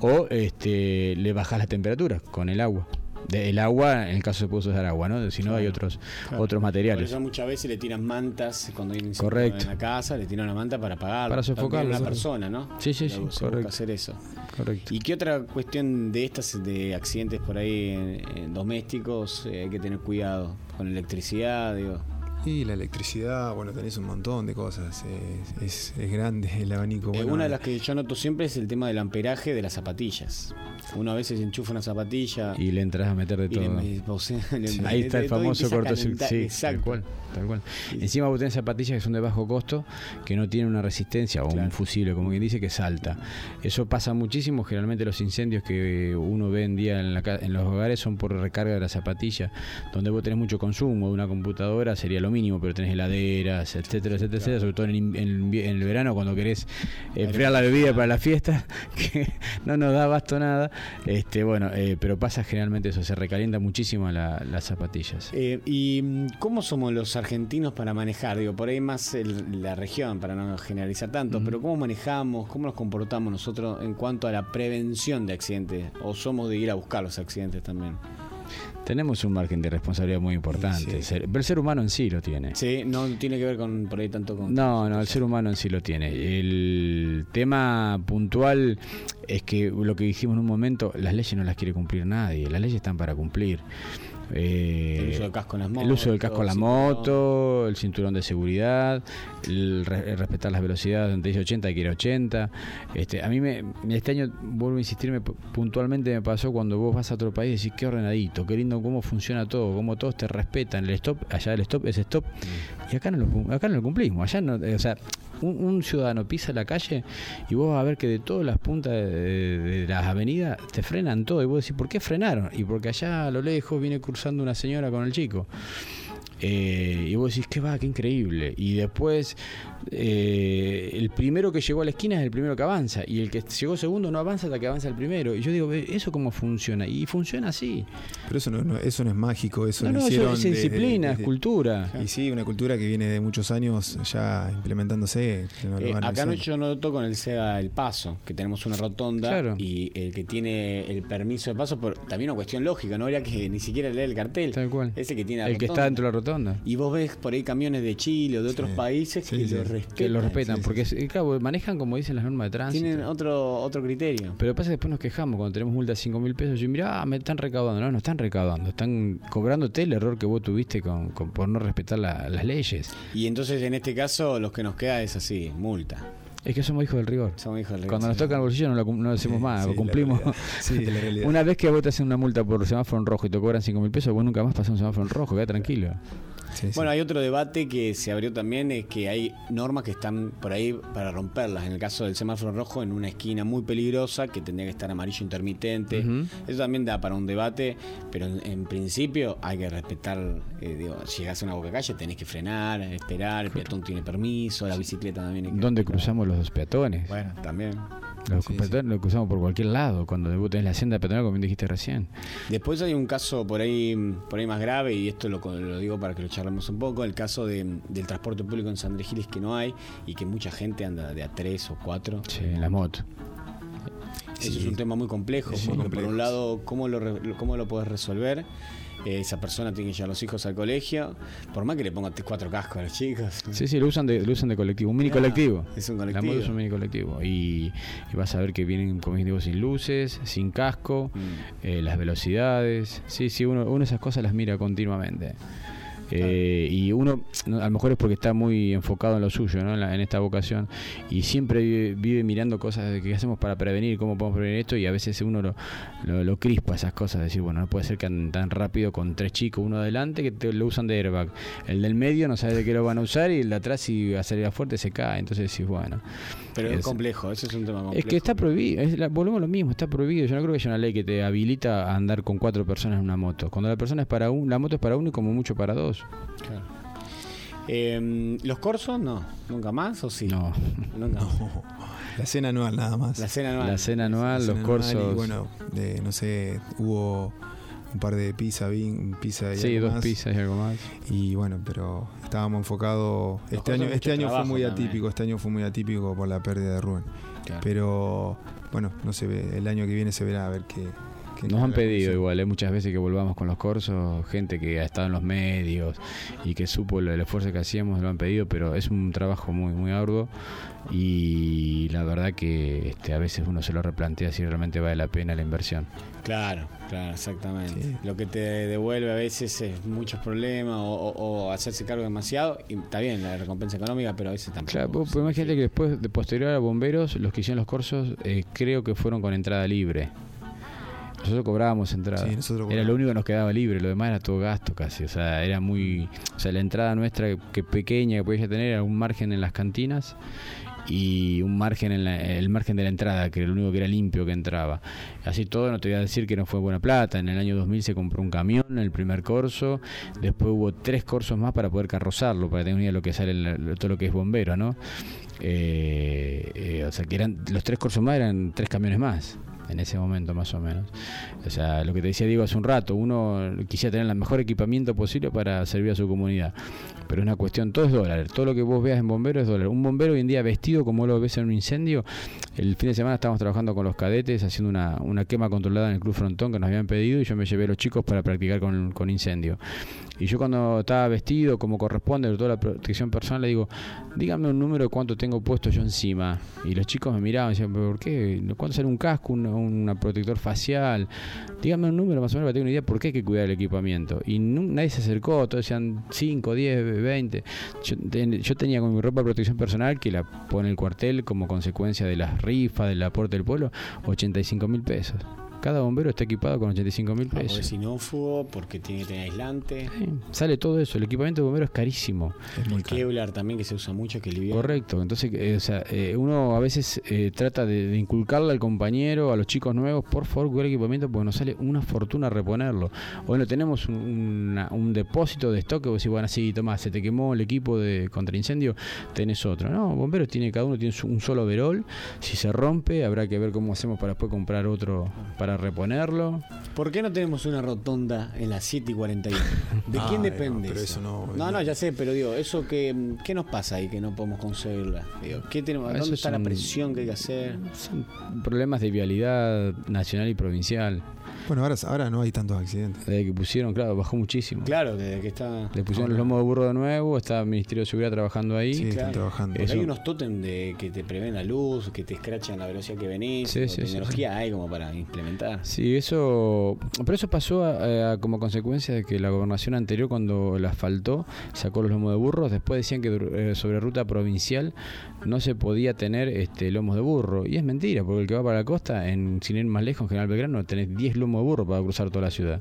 R: o este, le bajás la temperatura con el agua. De- el agua, en el caso se puede usar agua, ¿no? Si no, hay otros,
Q: Claro.
R: otros
Q: Por
R: materiales.
Q: eso muchas veces le tiran mantas cuando hay
R: Correcto.
Q: en la casa, le tiran una manta para apagarlo.
R: Para
Q: También
R: sofocarlo,
Q: una persona, ¿no?
R: Sí, sí, sí, correcto.
Q: hacer eso.
R: Correcto.
Q: ¿Y qué otra cuestión de estas, de accidentes por ahí en- en domésticos, eh, hay que tener cuidado? Con electricidad, digo.
S: Y la electricidad, bueno, tenés un montón de cosas. Es, es- es grande el abanico.
Q: Eh,
S: Bueno,
Q: una de las que yo noto siempre es el tema del amperaje de las zapatillas. Uno a veces enchufa una zapatilla
R: Y le entras a meter de
Q: le-
R: todo.
Q: me- o sea, le-
R: Sí.
Q: le-
R: Ahí está el famoso cortocircuito. Sí, tal
Q: Exacto.
R: cual, tal cual. Encima vos tenés zapatillas que son de bajo costo, que no tienen una resistencia o un fusible, como quien dice, que salta. Eso pasa muchísimo. Generalmente los incendios que uno ve en día en, la en los hogares son por recarga de la zapatilla, donde vos tenés mucho consumo de una computadora, sería lo mínimo, pero tenés heladeras, etcétera, etcétera, etcétera, sobre todo en, en el verano cuando querés eh, enfriar la bebida para la fiesta, que no nos da abasto nada. Este, bueno, eh, pero pasa generalmente eso, se recalienta muchísimo la- las zapatillas.
Q: Eh, ¿Y mm, cómo somos los argentinos para manejar? Digo, por ahí más el- la región, para no generalizar tanto, pero ¿cómo manejamos, cómo nos comportamos nosotros en cuanto a la prevención de accidentes? ¿O somos de ir a buscar los accidentes también?
R: Tenemos un margen de responsabilidad muy importante, pero el ser humano en sí lo tiene.
Q: Sí, no tiene que ver con por ahí tanto con...
R: No, no, el ser humano en sí lo tiene. El tema puntual es que lo que dijimos en un momento, las leyes no las quiere cumplir nadie, las leyes están para cumplir. Eh,
Q: El uso del casco en las
R: el uso del casco en la
Q: motos,
R: moto, el cinturón de seguridad, el, re- el respetar las velocidades, donde dice 80 hay que ir a 80. Este, a mí me, este año, vuelvo a insistir, me- puntualmente me pasó cuando vos vas a otro país y decís qué ordenadito, qué lindo cómo funciona todo, cómo todos te respetan, el stop, allá el stop es stop, y acá no lo, acá no lo cumplimos, allá no, o sea, un, ciudadano pisa la calle y vos vas a ver que de todas las puntas de, las avenidas te frenan todo y vos decís, ¿por qué frenaron? Y porque allá a lo lejos viene cruzando una señora con el chico. Eh, y vos decís, qué va, qué increíble. Y después, eh, el primero que llegó a la esquina es el primero que avanza. Y el que llegó segundo no avanza hasta que avanza el primero. Y yo digo, "Ve, ¿eso cómo funciona? Y funciona así.
S: Pero eso no, no- eso no es mágico, eso
R: No, eso es disciplina, es cultura.
S: Y sí, una cultura que viene de muchos años ya implementándose. que no
Q: Eh, acá no, yo noto con el SEA El Paso, que tenemos una rotonda
R: Claro.
Q: y el que tiene el permiso de paso, por, también una cuestión lógica, no habría que ni siquiera leer el cartel.
R: Tal cual.
Q: Ese que tiene la
R: El que está dentro de la rotonda.
Q: Y vos ves por ahí camiones de Chile o de otros países que
S: sí.
Q: lo respetan.
R: Que lo respetan, porque claro, manejan como dicen las normas de tránsito.
Q: Tienen otro, otro criterio.
R: Pero pasa que después nos quejamos cuando tenemos multa de 5 mil pesos. Y mira, me están recaudando. No, no están recaudando. Están cobrándote el error que vos tuviste con, con- por no respetar la- las leyes.
Q: Y entonces en este caso los que nos queda es así, multa.
R: Es que somos hijos del rigor.
Q: Somos hijos del rigor.
R: Cuando nos toca el bolsillo no lo, no lo hacemos más,
S: sí, la
R: cumplimos.
S: Sí, la
R: una vez que vos te hacen una multa por semáforo en rojo y te cobran 5 mil pesos, vos nunca más pasás un semáforo en rojo, queda tranquilo.
Q: Bueno, hay otro debate que se abrió también, es que hay normas que están por ahí para romperlas. En el caso del semáforo rojo, en una esquina muy peligrosa, que tendría que estar amarillo intermitente. Eso también da para un debate, pero en, en principio hay que respetar, eh, digo, si llegás a una boca calle tenés que frenar, esperar, el peatón tiene permiso, la bicicleta también hay que
R: ¿Dónde cruzamos los peatones?
Q: Bueno, también.
R: Los peatones los cruzamos por cualquier lado, cuando vos tenés la hacienda peatonal, como bien dijiste recién.
Q: Después hay un caso por ahí, por ahí más grave, y esto lo, lo digo para que lo charlemos un poco, el caso de- del transporte público en San Andrés Giles que no hay y que mucha gente anda de a tres o cuatro.
R: Sí, en la moto.
Q: Eso es un tema muy complejo, porque por un lado, ¿cómo lo, lo- cómo lo podés resolver? Eh, esa persona tiene que llevar a los hijos al colegio, por más que le ponga cuatro cascos a los chicos.
R: Sí, sí, lo usan de, lo usan de colectivo, un mini
Q: Ah,
R: colectivo.
Q: es un
R: La
Q: colectivo.
R: moto es un mini colectivo. Y, y vas a ver que vienen, como digo, sin luces, sin casco,
Q: Mm.
R: eh, las velocidades. Sí, sí, uno, uno esas cosas las mira continuamente. Eh, y uno, no, a lo mejor es porque está muy enfocado en lo suyo, ¿no? en, la- en esta vocación, y siempre vive, vive mirando cosas de qué hacemos para prevenir, cómo podemos prevenir esto, y a veces uno lo, lo, lo crispa esas cosas, decir, bueno, no puede ser que anden tan rápido con tres chicos, uno adelante que te, lo usan de airbag, el del medio no sabe de qué lo van a usar, y el de atrás si va a salir fuerte se cae, entonces decís, bueno.
Q: Pero es
R: Es-
Q: complejo, ese es un tema complejo.
R: es que está prohibido, es la- volvemos a lo mismo, está prohibido. Yo no creo que haya una ley que te habilita a andar con cuatro personas en una moto. Cuando la persona es para un, la moto es para uno y como mucho para dos.
Q: Claro. Eh, ¿Los corsos no? ¿Nunca más o sí?
R: No.
Q: Nunca
S: La cena anual nada más.
Q: La cena anual.
R: La cena anual,
S: La
R: los corsos.
S: anual Y bueno, eh, no sé, hubo un par de pizza, vin, pizza y
R: Sí,
S: algo
R: dos
S: más.
R: pizzas y algo más.
S: Y bueno, pero estábamos enfocados. Este año, este año fue muy
Q: también.
S: atípico, este año fue muy atípico por la pérdida de Rubén.
Q: Claro.
S: Pero bueno, no se ve, el año que viene se verá a ver qué. Qué
R: Nos han pedido igual, ¿eh? muchas veces que volvamos con los corsos, gente que ha estado en los medios y que supo el, el esfuerzo que hacíamos, lo han pedido, pero es un trabajo muy muy arduo y la verdad que este, a veces uno se lo replantea si realmente vale la pena la inversión.
Q: Claro, claro, exactamente. Lo que te devuelve a veces es muchos problemas o, o- o hacerse cargo demasiado. Y está bien la recompensa económica, pero a veces tampoco.
R: Claro, vos- pues imagínate que después, de posterior a bomberos, los que hicieron los corsos, eh, creo que fueron con entrada libre. Nosotros cobrábamos entrada.
S: Sí, nosotros
R: era lo único que nos quedaba libre, lo demás era todo gasto casi. O sea, era muy. O sea, la entrada nuestra, que pequeña que podía tener, era un margen en las cantinas y un margen en la- el margen de la entrada, que era lo único que era limpio que entraba. Así todo, no te voy a decir que no fue buena plata. En el año 2000 se compró un camión, el primer corso. Después hubo tres corsos más para poder carrozarlo, para tener una idea de lo que sale el- todo lo que es bombero, ¿no? Eh, eh, o sea, que eran los tres corsos más eran tres camiones más en ese momento más o menos. O sea, lo que te decía Diego hace un rato, uno quisiera tener el mejor equipamiento posible para servir a su comunidad. Pero es una cuestión, todo es dólar, todo lo que vos veas en bombero es dólar. Un bombero hoy en día vestido como lo ves en un incendio, el fin de semana estábamos trabajando con los cadetes haciendo una, una quema controlada en el Club Frontón que nos habían pedido y yo me llevé a los chicos para practicar con, con incendio. Y yo cuando estaba vestido como corresponde, toda la protección personal, le digo, dígame un número de cuánto tengo puesto yo encima. Y los chicos me miraban y decían, ¿pero por qué? ¿Cuánto sale un casco, un, un protector facial? Dígame un número más o menos para tener una idea por qué hay que cuidar el equipamiento. Y nadie se acercó, todos decían 5, 10, 20. Yo, ten- yo tenía con mi ropa de protección personal, que la pone el cuartel como consecuencia de las rifas, del aporte del pueblo, 85 mil pesos. Cada bombero está equipado con 85 mil
Q: Ah, porque
R: pesos.
Q: es sinófugo, porque tiene que tener aislante.
R: Sale todo eso, el equipamiento de bombero es carísimo.
Q: el Kevlar también que se usa mucho, que.
R: Correcto, entonces eh, o sea, eh, uno a veces eh, trata de, de inculcarle al compañero, a los chicos nuevos, por favor, cuidar el equipamiento porque nos sale una fortuna reponerlo. Bueno, tenemos un, una- un depósito de stock que vos decís, bueno, sí, tomás, se te quemó el equipo de contra incendio, tenés otro. No, bomberos tiene, cada uno tiene su- un solo overol, si se rompe habrá que ver cómo hacemos para después comprar otro para reponerlo.
Q: ¿Por qué no tenemos una rotonda en las 7 y 41? ¿De
S: Ay,
Q: quién
S: no,
Q: depende?
S: pero eso no-
Q: No, no, ya sé, pero digo, eso que ¿qué nos pasa ahí que no podemos conseguirla? Digo, ¿qué tenemos,
R: Eso
Q: ¿Dónde está la
R: son-
Q: presión que hay que hacer?
R: Problemas de vialidad nacional y provincial.
S: Bueno, ahora, ahora no hay tantos accidentes.
R: Desde que pusieron, claro, bajó muchísimo.
Q: Claro, desde que está.
R: Le pusieron los lomos de burro de nuevo, está el Ministerio de Seguridad trabajando ahí.
S: Sí, están trabajando.
Q: Porque hay unos tótem de que te prevén la luz, que te escrachan la velocidad que venís.
R: Sí, sí, sí,
Q: tecnología hay como para implementar.
R: Sí, eso. Pero eso pasó a- a- como consecuencia de que la gobernación anterior, cuando la asfaltó, sacó los lomos de burros. Después decían que eh, sobre ruta provincial no se podía tener este lomos de burro. Y es mentira, porque el que va para la costa, en, sin ir más lejos, en General Belgrano, tenés 10 lomos de burro para cruzar toda la ciudad.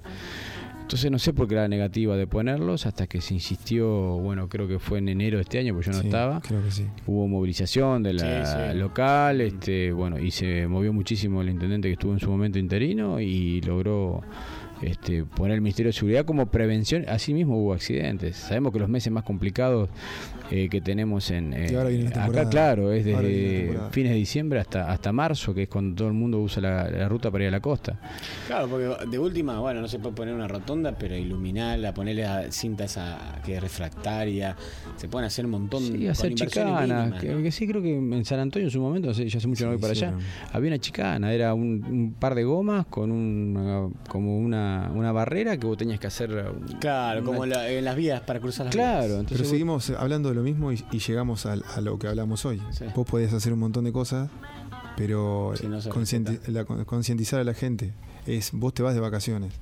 R: Entonces no sé por qué era negativa de ponerlos hasta que se insistió, bueno, creo que fue en enero de este año, porque yo no
S: Sí,
R: estaba.
S: creo que sí.
R: Hubo movilización de la
Q: Sí, sí.
R: local, este, bueno, y se movió muchísimo el intendente que estuvo en su momento interino y logró este, poner el Ministerio de Seguridad como prevención. Así mismo hubo accidentes. Sabemos que los meses más complicados eh, que tenemos en eh,
S: Y ahora viene la
R: acá, claro, es desde fines de diciembre hasta hasta marzo, que es cuando todo el mundo usa la, la ruta para ir a la costa.
Q: Claro, porque de última, bueno, no se puede poner una rotonda, pero iluminarla, ponerle la cinta esa que es refractaria. Se pueden hacer un montón
R: Sí, hacer chicanas.
Q: mínimas,
R: Que,
Q: ¿no?
R: que sí, creo que en San Antonio en su momento, no sé, ya hace mucho no voy para allá, había una chicana, era un, un par de gomas con una, como una, una barrera que vos tenías que hacer.
Q: Claro, como la- en las vías para cruzar las
R: Claro,
Q: vías.
R: entonces
S: Pero
R: vos-
S: seguimos hablando de lo mismo y, y llegamos al- a, lo que hablamos hoy.
Q: Sí.
S: Vos podés hacer un montón de cosas, pero
Q: Si no
S: concientizar a la gente es vos te vas de vacaciones.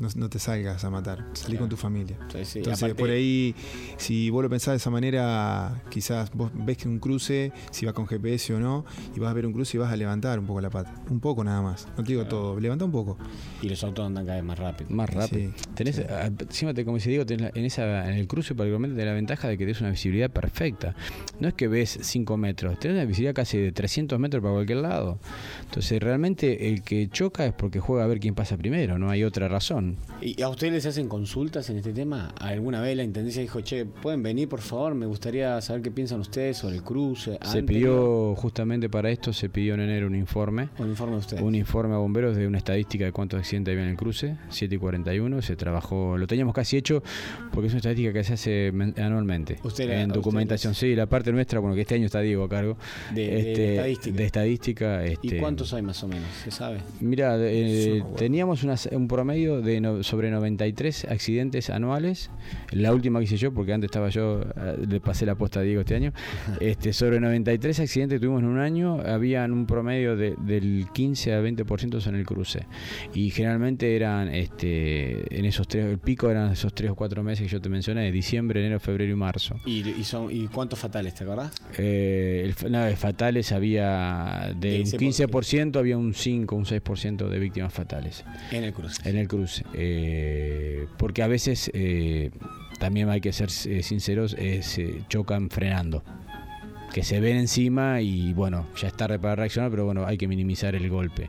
S: No, no te salgas a matar, salí
Q: Claro.
S: con tu familia.
Q: Sí, sí,
S: Entonces,
Q: aparte-
S: por ahí, si vos lo pensás de esa manera, quizás vos ves que un cruce, si va con GPS o no, y vas a ver un cruce y vas a levantar un poco la pata. Un poco nada más. No te digo todo, levanta un poco.
Q: Y los autos andan cada vez más rápido.
R: Más rápido.
S: Sí,
R: tenés,
S: sí.
R: encima te, como se digo, tenés en, esa, en el cruce particularmente tenés la ventaja de que tenés una visibilidad perfecta. No es que ves 5 metros, tenés una visibilidad casi de 300 metros para cualquier lado. Entonces realmente el que choca es porque juega a ver quién pasa primero, no hay otra razón.
Q: ¿Y a ustedes les hacen consultas en este tema? ¿Alguna vez la Intendencia dijo, che, pueden venir por favor? Me gustaría saber qué piensan ustedes sobre el cruce.
R: Se
Q: anterior"?
R: pidió justamente para esto, se pidió en enero un informe.
Q: Un informe de ustedes.
R: Un informe a bomberos de una estadística de cuántos accidentes había en el cruce, 7 y 41. Se trabajó, lo teníamos casi hecho porque es una estadística que se hace men- anualmente.
Q: Usted la-
R: en
Q: usted
R: documentación, sí, la parte nuestra, bueno, que este año está Diego a cargo.
Q: De- de estadística.
R: de estadística,
Q: ¿Y
R: este,
Q: cuántos hay más o menos? ¿Se sabe?
R: Mira, eh, teníamos una- un promedio de no- sobre 93 accidentes anuales. La última que hice yo, porque antes estaba yo, eh, le pasé la posta a Diego este año. este, sobre 93 accidentes tuvimos en un año, habían un promedio de- del 15 a 20% en el cruce. Y generalmente eran, este, en esos tres, el pico eran esos tres o cuatro meses que yo te mencioné, de diciembre, enero, febrero y marzo.
Q: ¿Y, y son, ¿Y cuántos fatales, te acordás?
R: Eh, el, fa- no, de fatales había de
Q: De
R: un
Q: ese
R: 15%, había un 5, un 6% de víctimas fatales
Q: En el cruce.
R: en el cruce. Eh, porque a veces, eh, también hay que ser eh, sinceros, se chocan frenando. Que se ven encima y bueno, ya está para reaccionar, pero bueno, hay que minimizar el golpe.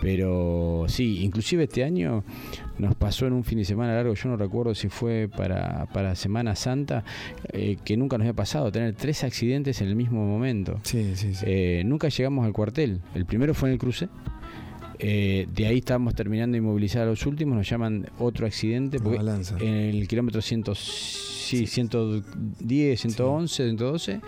R: Pero sí, inclusive este año nos pasó en un fin de semana largo, yo no recuerdo si fue para, para Semana Santa, eh, que nunca nos había pasado, tener tres accidentes en el mismo momento.
S: Sí, sí, sí.
R: Eh, nunca llegamos al cuartel. El primero fue en el cruce. Eh, de ahí estábamos terminando de inmovilizar a los últimos. Nos llaman otro accidente. Porque en el kilómetro 100, sí, 110, 111, 112.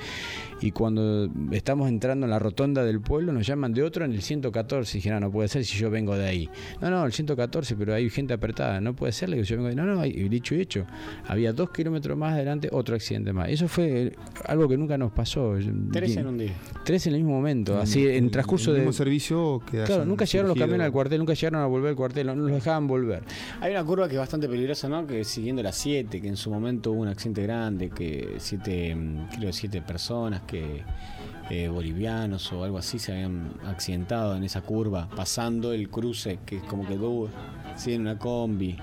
R: Y cuando estamos entrando en la rotonda del pueblo, nos llaman de otro en el 114. Y dije, no, no puede ser si yo vengo de ahí. No, no, el 114, pero hay gente apretada. No puede ser, le digo, yo vengo de ahí. No, no, y dicho y hecho. Había dos kilómetros más adelante, otro accidente más. Eso fue eh, algo que nunca nos pasó.
Q: Tres en un día.
R: Tres en el mismo momento, así en transcurso
S: el
R: de...
S: mismo servicio que
R: Claro, nunca llegaron los camiones al cuartel, nunca llegaron a volver al cuartel, no nos dejaban volver.
Q: Hay una curva que es bastante peligrosa, ¿no? Que siguiendo las 7, que en su momento hubo un accidente grande, que siete, mm, creo siete personas que eh, bolivianos o algo así se habían accidentado en esa curva, pasando el cruce, que es como que tú, sí, en una combi.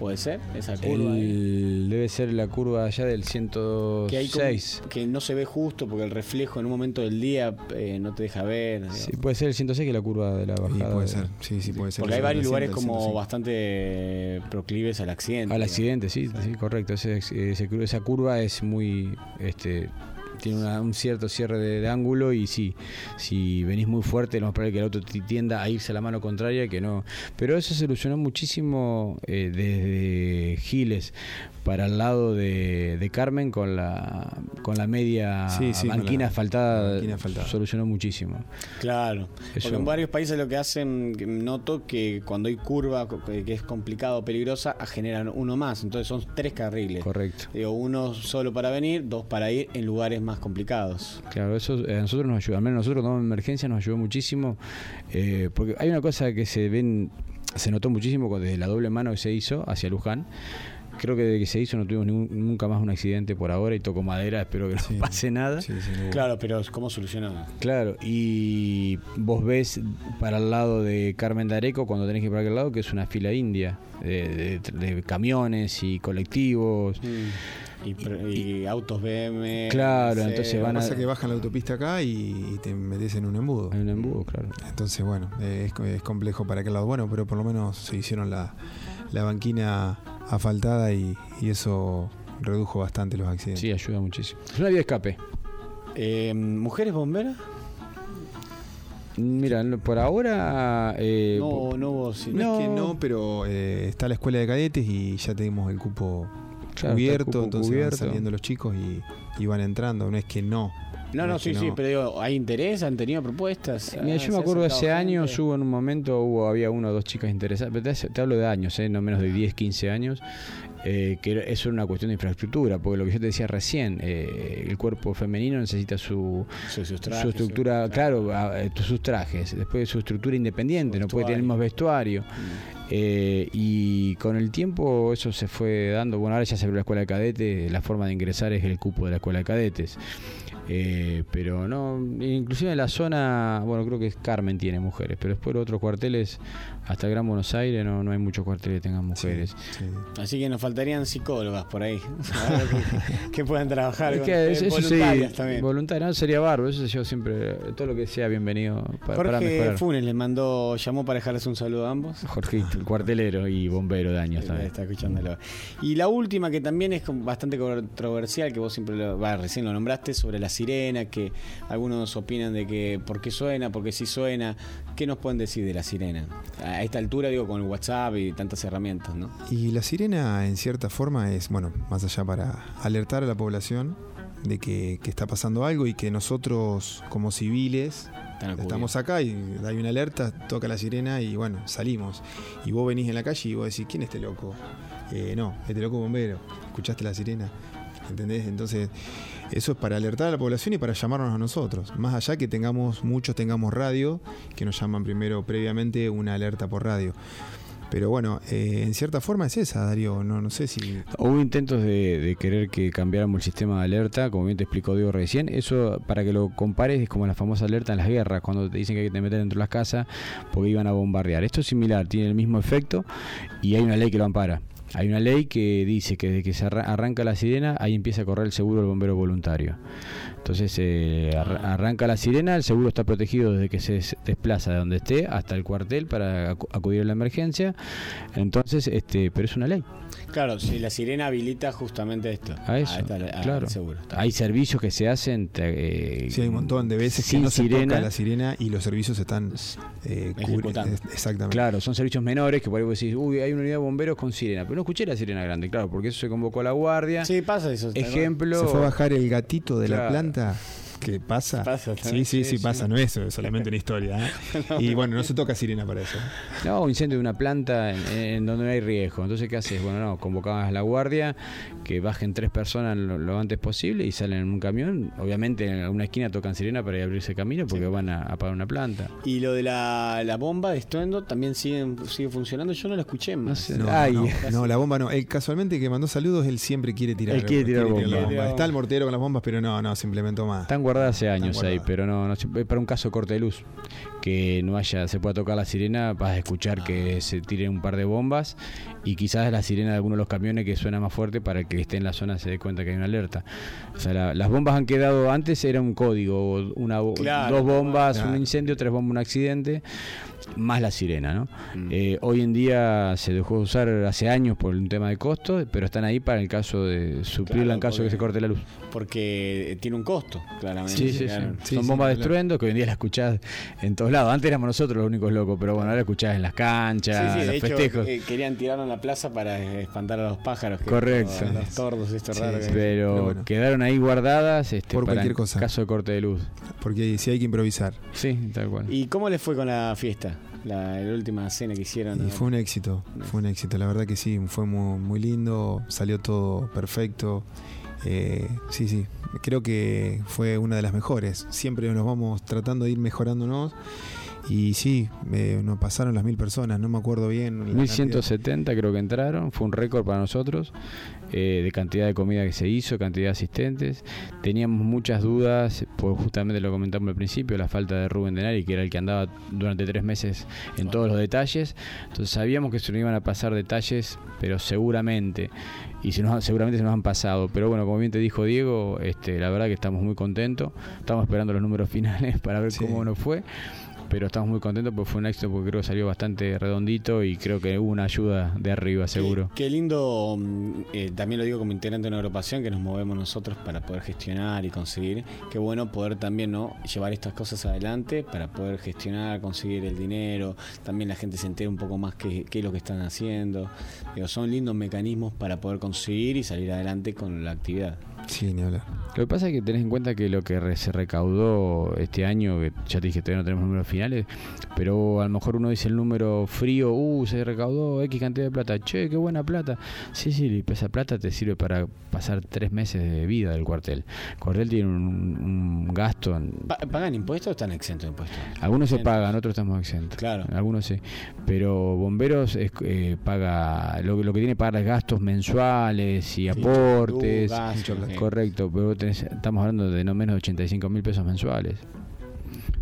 Q: ¿Puede ser? Esa curva.
R: El- debe ser la curva allá del
Q: Que, hay como-
R: 106.
Q: que no se ve justo porque el reflejo en un momento del día eh, no te deja ver.
R: Sí, puede ser el 106 que es la curva de la bajada.
S: puede
R: de-
S: ser, sí, sí, puede ser.
Q: Porque hay varios lugares como
S: 105.
Q: bastante proclives al accidente.
R: Al accidente, sí, sí, correcto. Ese- esa curva es muy este, tiene una- un cierto cierre de, de ángulo y sí, si venís muy fuerte, lo más probable que el auto te tienda a irse a la mano contraria, que no. Pero eso se solucionó muchísimo eh, desde Giles para el lado de, de Carmen con la con la media
S: Sí,
R: banquina
S: la
R: asfaltada,
S: banquina asfaltada.
R: solucionó muchísimo.
Q: Claro,
R: Eso-
Q: porque en varios países lo que hacen, noto que cuando hay curva que es complicada o peligrosa, ah, generan uno más, entonces son tres carriles.
R: Correcto.
Q: Digo, uno solo para venir, dos para ir en lugares más complicados.
R: Claro, eso eh, a nosotros nos ayuda, al menos nosotros en emergencia nos ayudó muchísimo, eh, porque hay una cosa que se ven, se notó muchísimo con- desde la doble mano que se hizo hacia Luján. Creo que desde que se hizo no tuvimos ningún- nunca más un accidente por ahora y toco madera, espero que no pase nada.
Q: Claro, pero ¿cómo solucionado?
R: Claro, y vos ves para el lado de Carmen de Areco, cuando tenés que ir para aquel lado, que es una fila india de, de- de camiones y colectivos.
Q: Y, autos BM.
R: Claro,
Q: no
R: entonces van a-
S: Pasa que bajan la autopista acá y, y te metes en un embudo.
R: En un embudo, claro.
S: Entonces, bueno, es, co- es complejo para aquel lado. Bueno, pero por lo menos se hicieron la, la banquina asfaltada y, y eso redujo bastante los accidentes.
R: Sí, ayuda muchísimo. Es una vía de escape.
Q: Eh, ¿Mujeres bomberas?
R: Mira, no- por ahora. eh,
Q: No, no hubo. sí.
S: No, es que no, pero eh, está la escuela de cadetes y ya tenemos el cupo
R: Claro,
S: cubierto, entonces
R: cubierto.
S: van saliendo los chicos y, y van entrando. No es que no.
Q: No, no,
S: es
Q: sí, sí, pero digo, ¿hay interés? ¿Han tenido propuestas?
R: Mira,
Q: Ah,
R: yo
Q: ¿se
R: me acuerdo hace años, hubo en un momento, hubo había una o dos chicas interesadas, pero te, te hablo de años, ¿eh? no menos de 10, 15 años, eh, que era una cuestión de infraestructura, porque lo que yo te decía recién, eh, el cuerpo femenino necesita su,
Q: Su- sus
R: su
Q: trajes,
R: estructura, claro, eh, sus trajes, después su estructura independiente, no puede tener mismo vestuario. Eh, y con el tiempo eso se fue dando. Bueno, ahora ya se abrió la escuela de cadetes, la forma de ingresar es el cupo de la escuela de cadetes. Eh, pero no, inclusive en la zona, bueno, creo que Carmen tiene mujeres, pero después los otros cuarteles, hasta el Gran Buenos Aires, no, no hay muchos cuarteles que tengan mujeres.
Q: Así que nos faltarían psicólogas por ahí. que, que puedan trabajar
R: Es
Q: con
R: que
Q: eh,
R: eso,
Q: voluntarias
R: sí,
Q: también.
R: voluntario, no, sería bárbaro, eso yo siempre, todo lo que sea bienvenido pa- para,
Q: Jorge
R: mejorar.
Q: Funes le mandó, llamó para dejarles un saludo a ambos.
R: Jorge, el cuartelero y bombero de años también.
Q: Está escuchándolo. Y la última que también es bastante controversial, que vos siempre lo, va, recién lo nombraste, sobre la sirena, que algunos opinan de que por qué suena, porque sí suena. ¿Qué nos pueden decir de la sirena? A esta altura, digo, con el WhatsApp y tantas herramientas, ¿no?
S: Y la sirena, en cierta forma, es, bueno, más allá para alertar a la población de que, que está pasando algo y que nosotros, como civiles, estamos acá y hay una alerta, toca la sirena y bueno, salimos. Y vos venís en la calle y vos decís, ¿quién es este loco? Eh, no, este loco bombero. ¿Escuchaste la sirena? ¿Entendés? Entonces, eso es para alertar a la población y para llamarnos a nosotros. Más allá que tengamos, muchos tengamos radio, que nos llaman primero previamente una alerta por radio. Pero bueno, eh, en cierta forma es esa, Darío. No, no sé si.
R: Hubo intentos de, de querer que cambiáramos el sistema de alerta, como bien te explicó Diego recién. Eso, para que lo compares, es como la famosa alerta en las guerras, cuando te dicen que hay que te meter dentro de las casas porque iban a bombardear. Esto es similar, tiene el mismo efecto y hay una ley que lo ampara. Hay una ley que dice que desde que se arra- arranca la sirena, ahí empieza a correr el seguro del bombero voluntario. Entonces eh, arra- arranca la sirena, el seguro está protegido desde que se des- desplaza de donde esté hasta el cuartel para acu- acudir a la emergencia. Entonces, este, pero es una ley.
Q: Claro, si la sirena habilita justamente esto.
R: A eso,
Q: esta- a-
R: claro.
Q: seguro.
R: Hay servicios que se hacen. te- eh,
S: Sí, hay un montón de veces que
R: sin
S: se
R: sirena.
S: toca la sirena y los servicios están eh, Exactamente.
R: Claro, son servicios menores que por ahí vos decís, uy, hay una unidad de bomberos con sirena, pero no escuché la sirena grande, claro, porque eso se convocó a la guardia.
Q: Sí, pasa eso.
R: Ejemplo.
S: Se fue a bajar el gatito de la planta. ¿Qué pasa?
Q: Pasa
S: sí, sí,
Q: sí,
S: pasa.
Q: no.
S: Es solamente una historia. ¿eh? Y bueno, no se toca sirena para eso.
R: No, un incendio de una planta en, en donde no hay riesgo. Entonces, ¿qué haces? Bueno, no, convocabas a la guardia, que bajen tres personas lo, lo antes posible y salen en un camión. Obviamente, en alguna esquina tocan sirena para abrirse camino porque van a apagar una planta.
Q: Y lo de la, la bomba de estruendo también sigue, sigue funcionando. Yo no la escuché más.
R: sé.
S: No,
R: Ay.
S: no, no, la bomba no. Él casualmente que mandó saludos, él siempre quiere tirar,
R: Él quiere tirar bomba.
S: Está el mortero con las bombas, pero no, no, se implementó más.
R: Están guardadas hace años ahí, pero no, no se- para un caso corte de luz. Que no haya, se pueda tocar la sirena, vas a escuchar que se tiren un par de bombas y quizás la sirena de alguno de los camiones que suena más fuerte para que esté en la zona se dé cuenta que hay una alerta. O sea, la- las bombas han quedado, antes era un código, una,
Q: Claro,
R: dos bombas,
S: claro.
R: un incendio, tres bombas, un accidente. Más la sirena, ¿no? Eh, hoy en día se dejó de usar hace años por un tema de costo, pero están ahí para el caso de suplirla
Q: Claro,
R: en caso de que se corte la luz.
Q: Porque tiene un costo, claramente.
R: Sí, sí,
Q: claro.
R: sí. Son bombas de estruendo que hoy en día la escuchás en todos lados. Antes éramos nosotros los únicos locos, pero bueno, ahora la escuchás en las canchas,
Q: Sí, sí,
R: en
Q: de
R: los
Q: hecho
R: festejos.
Q: eh, querían tirarlo en la plaza para espantar a los pájaros. que-
R: Correcto.
Q: a Los tordos, esto
S: Sí,
Q: raro.
S: sí.
Q: que-
R: Pero quedaron ahí guardadas este,
S: Por
R: para
S: cualquier
R: en
S: cosa.
R: caso de corte de luz.
S: Porque si hay que improvisar.
R: Sí, tal cual.
Q: ¿Y cómo les fue con la fiesta? La, la última cena que hicieron.
S: Y fue un éxito, fue un éxito, la verdad que sí, fue muy, muy lindo, salió todo perfecto. Eh, sí, sí, creo que fue una de las mejores. Siempre nos vamos tratando de ir mejorándonos. Y sí, eh, nos pasaron las mil personas, no me acuerdo bien. la cantidad.
R: 1170 creo que entraron, fue un récord para nosotros eh, de cantidad de comida que se hizo, cantidad de asistentes. Teníamos muchas dudas, pues justamente lo comentamos al principio, la falta de Rubén Denari, que era el que andaba durante tres meses en todos los detalles. Entonces sabíamos que se nos iban a pasar detalles, pero seguramente, y se nos, seguramente se nos han pasado. Pero bueno, como bien te dijo Diego, este, la verdad que estamos muy contentos. Estamos esperando los números finales para ver cómo nos fue pero estamos muy contentos porque fue un éxito porque creo que salió bastante redondito y creo que hubo una ayuda de arriba seguro.
Q: Qué lindo, mm, eh, también lo digo como integrante de una agrupación que nos movemos nosotros para poder gestionar y conseguir. Qué bueno poder también no llevar estas cosas adelante para poder gestionar, conseguir el dinero. También la gente se entere un poco más qué, qué es lo que están haciendo. Digo, son lindos mecanismos para poder conseguir y salir adelante con la actividad.
S: Sí, ni hablar.
R: Lo que pasa es que tenés en cuenta que lo que re- se recaudó este año, que ya te dije, todavía no tenemos números finales, pero a lo mejor uno dice el número frío, uh, se recaudó X cantidad de plata, che, qué buena plata. Sí, sí, esa plata te sirve para pasar tres meses de vida del cuartel. El cuartel tiene un, un gasto, en-
Q: ¿Pagan impuestos o están exentos de impuestos?
R: algunos se pagan, otros estamos exentos.
Q: Claro.
R: Algunos sí. Pero bomberos es, eh, paga, lo, lo que tiene que pagar es gastos mensuales y aportes.
Q: gas,
R: Correcto, pero tenés- estamos hablando de no menos de 85 mil pesos mensuales.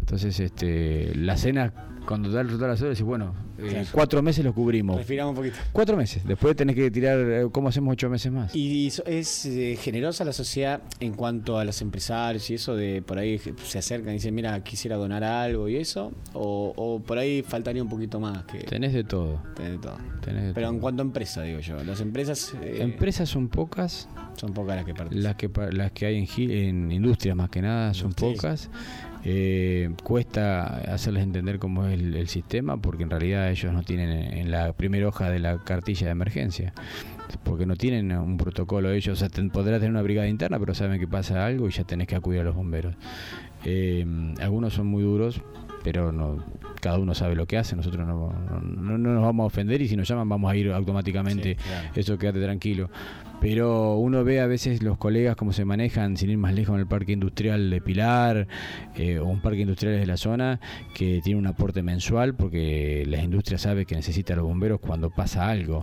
R: Entonces, este, la cena, cuando da el resultado de la cena, decís, bueno, eh, cuatro meses los cubrimos.
Q: Respiramos un poquito.
R: Cuatro meses. Después tenés que tirar, eh, ¿cómo hacemos ocho meses más?
Q: ¿Y es eh, generosa la sociedad en cuanto a los empresarios y eso de por ahí se acercan y dicen, mira, quisiera donar algo y eso? ¿O, o por ahí faltaría un poquito más? que
R: Tenés de todo.
Q: Tenés de todo.
R: Tenés de
Q: Pero
R: todo.
Q: en cuanto a empresa, digo yo, las empresas... eh,
R: Empresas son pocas.
Q: Son pocas las que participan.
R: Las que, las que hay en, en industrias más que nada son pocas. Eh, cuesta hacerles entender cómo es el, sistema porque en realidad ellos no tienen en, la primera hoja de la cartilla de emergencia. Porque no tienen un protocolo ellos. O sea, ten- podrá tener una brigada interna, pero saben que pasa algo y ya tenés que acudir a los bomberos. Eh, algunos son muy duros, pero no cada uno sabe lo que hace. Nosotros no, no, no- no nos vamos a ofender y si nos llaman vamos a ir automáticamente.
Q: Sí, claro.
R: Eso quédate tranquilo. Pero uno ve a veces los colegas cómo se manejan, sin ir más lejos, en el parque industrial de Pilar eh, o un parque industrial de la zona que tiene un aporte mensual porque la industria sabe que necesita a los bomberos cuando pasa algo.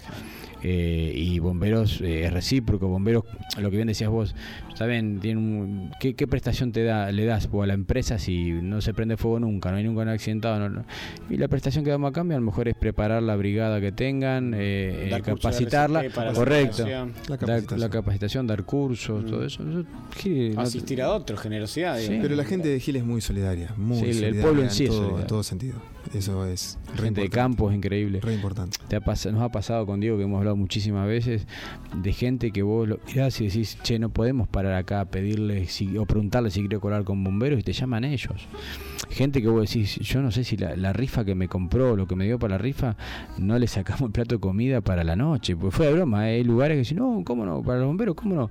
R: Eh, y bomberos eh, es recíproco, bomberos, lo que bien decías vos, saben, tienen un- ¿qué, qué prestación te da, le das vos a la empresa si no se prende fuego nunca, no hay nunca un accidentado? no- no? Y la prestación que damos a cambio a lo mejor es preparar la brigada que tengan, eh, eh, capacitarla,
Q: la
R: correcto,
Q: capacitación.
S: La
R: Dar-
S: capacitación.
R: la capacitación, dar cursos, todo eso. eso, sí, no-
Q: Asistir a otros, generosidad.
S: Pero la gente de Gil es muy solidaria, muy
R: Sí, el- pueblo en sí
S: todo,
R: solidario.
S: en todo sentido. Eso es
R: gente de campo es increíble.
S: Re importante.
R: Te ha nos ha pasado con Diego que hemos hablado muchísimas veces de gente que vos lo mirás y decís, che, no podemos parar acá a pedirle si- o preguntarle si quiere colar con bomberos y te llaman ellos. Gente que vos decís, yo no sé si la, la rifa que me compró, lo que me dio para la rifa, no le sacamos el plato de comida para la noche. Pues fue de broma, ¿eh? hay lugares que dicen, no, ¿cómo no? Para los bomberos, ¿cómo no?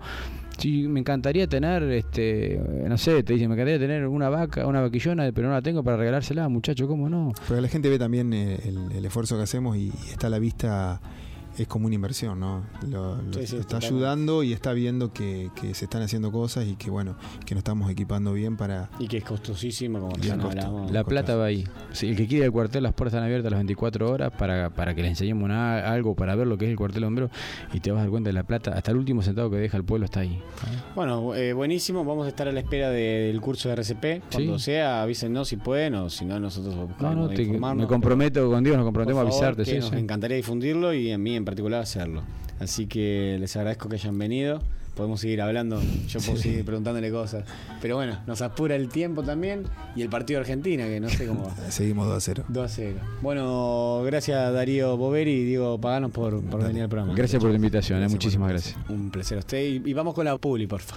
R: Sí, me encantaría tener, este, no sé, te dicen, me encantaría tener una vaca, una vaquillona, pero no la tengo para regalársela, muchacho, ¿cómo no?
S: Pero la gente ve también eh, el, el esfuerzo que hacemos y, y está a la vista, es como una inversión, ¿no? Lo, lo-
Q: Sí, sí,
S: lo está
Q: totalmente.
S: ayudando y está viendo que, que se están haciendo cosas y que, bueno, que nos estamos equipando bien para...
Q: Y que es costosísimo, como recién
S: costo.
Q: hablamos.
R: La plata va ahí. Sí, el que quiere al cuartel, las puertas están abiertas las 24 horas para, para que le enseñemos una- algo, para ver lo que es el cuartel de bomberos y te vas a dar cuenta de la plata. Hasta el último centavo que deja el pueblo está ahí.
Q: Bueno, eh, buenísimo. Vamos a estar a la espera de- del curso de RCP. Cuando
R: Sí.
Q: sea, avísenos si pueden o si no, nosotros
R: No,
Q: buscaremos
R: no, te- me comprometo con Dios, nos comprometemos
Q: por
R: a avisarte.
Q: que
R: sí,
Q: nos
R: sí.
Q: encantaría difundirlo y a mí en particular hacerlo. Así que les agradezco que hayan venido. podemos seguir hablando, yo puedo seguir preguntándole cosas. Pero bueno, nos apura el tiempo también y el partido de Argentina, que no sé cómo va.
S: Seguimos 2 a 0.
Q: 2 a 0. Bueno, gracias Darío Boveri y Diego Paganos por, por venir al programa.
R: Gracias por la invitación, eh, muchísimas gracias.
Q: Un placer a usted y, y vamos con la Publi, porfa.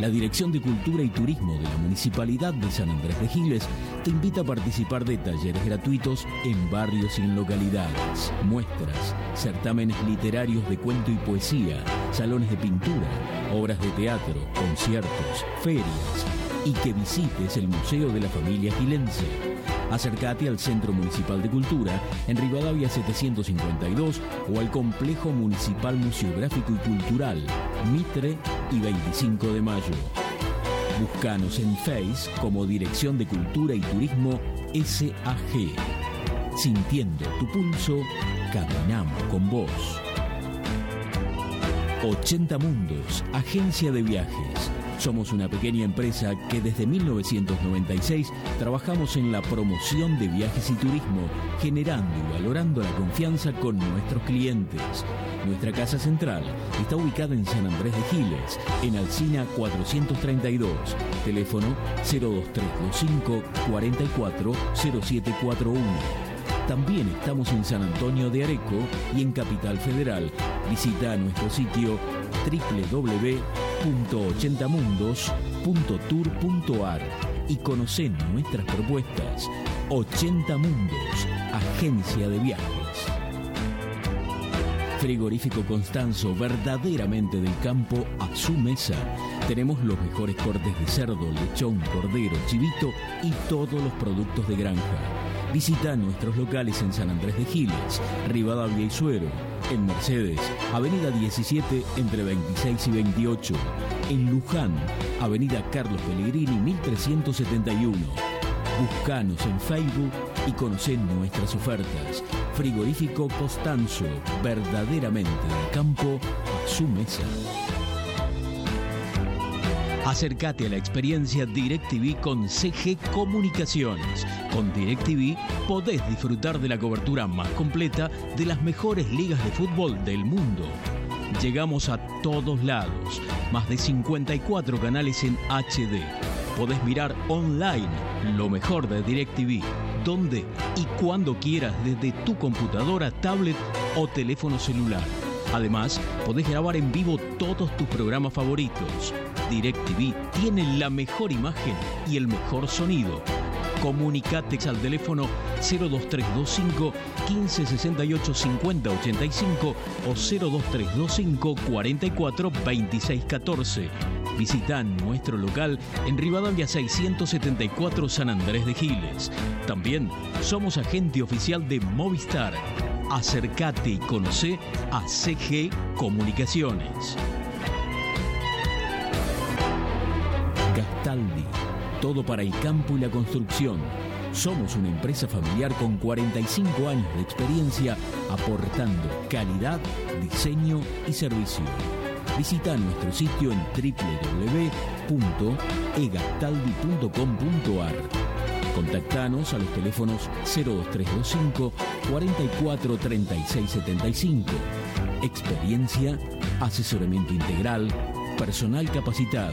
A: La Dirección de Cultura y Turismo de la Municipalidad de San Andrés de Giles te invita a participar de talleres gratuitos en barrios y en localidades, muestras, certámenes literarios de cuento y poesía, salones de pintura, obras de teatro, conciertos, ferias y que visites el Museo de la Familia Gilense. Acércate al Centro Municipal de Cultura en Rivadavia 752 o al Complejo Municipal Museográfico y Cultural, Mitre y 25 de Mayo. Búscanos en Face como Dirección de Cultura y Turismo SAG. Sintiendo tu pulso, caminamos con vos. 80 Mundos, agencia de viajes. Somos una pequeña empresa que desde 1996 trabajamos en la promoción de viajes y turismo, generando y valorando la confianza con nuestros clientes. Nuestra casa central está ubicada en San Andrés de Giles, en Alcina 432, teléfono 02325 440741. También estamos en San Antonio de Areco y en Capital Federal. Visita nuestro sitio www.80mundos.tour.ar y conoce nuestras propuestas. 80 Mundos, agencia de viajes. Frigorífico Constanzo, verdaderamente del campo a su mesa. Tenemos los mejores cortes de cerdo, lechón, cordero, chivito y todos los productos de granja. Visita nuestros locales en San Andrés de Giles, Rivadavia y Suero, en Mercedes, Avenida 17 entre 26 y 28, en Luján, Avenida Carlos Pellegrini 1371. Buscanos en Facebook y conocé nuestras ofertas. Frigorífico Costanzo, verdaderamente del campo a su mesa. Acércate a la experiencia DirecTV con CG Comunicaciones. Con DirecTV podés disfrutar de la cobertura más completa de las mejores ligas de fútbol del mundo. Llegamos a todos lados, más de 54 canales en HD. Podés mirar online lo mejor de DirecTV, donde y cuando quieras desde tu computadora, tablet o teléfono celular. Además, podés grabar en vivo todos tus programas favoritos. DirecTV tiene la mejor imagen y el mejor sonido. Comunicate al teléfono 02325 1568 5085 o 02325 44 26 14. Visita nuestro local en Rivadavia 674 San Andrés de Giles. También somos agente oficial de Movistar. Acércate y conoce a CG Comunicaciones. Gastaldi, todo para el campo y la construcción. Somos una empresa familiar con 45 años de experiencia aportando calidad, diseño y servicio. Visita nuestro sitio en www.egastaldi.com.ar. Contactanos a los teléfonos 02325 44 36 75. Experiencia, asesoramiento integral, personal capacitado.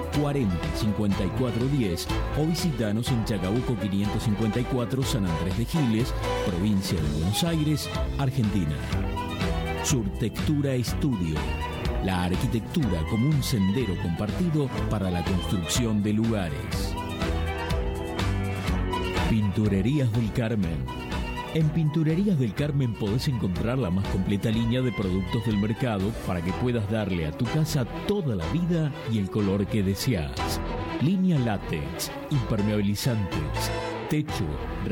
A: 40 54 10 o visitanos en Chacabuco 554 San Andrés de Giles, provincia de Buenos Aires, Argentina. Surtextura Estudio. La arquitectura como un sendero compartido para la construcción de lugares. Pinturerías del Carmen. En Pinturerías del Carmen podés encontrar la más completa línea de productos del mercado para que puedas darle a tu casa toda la vida y el color que deseas. Línea látex, impermeabilizantes, techo,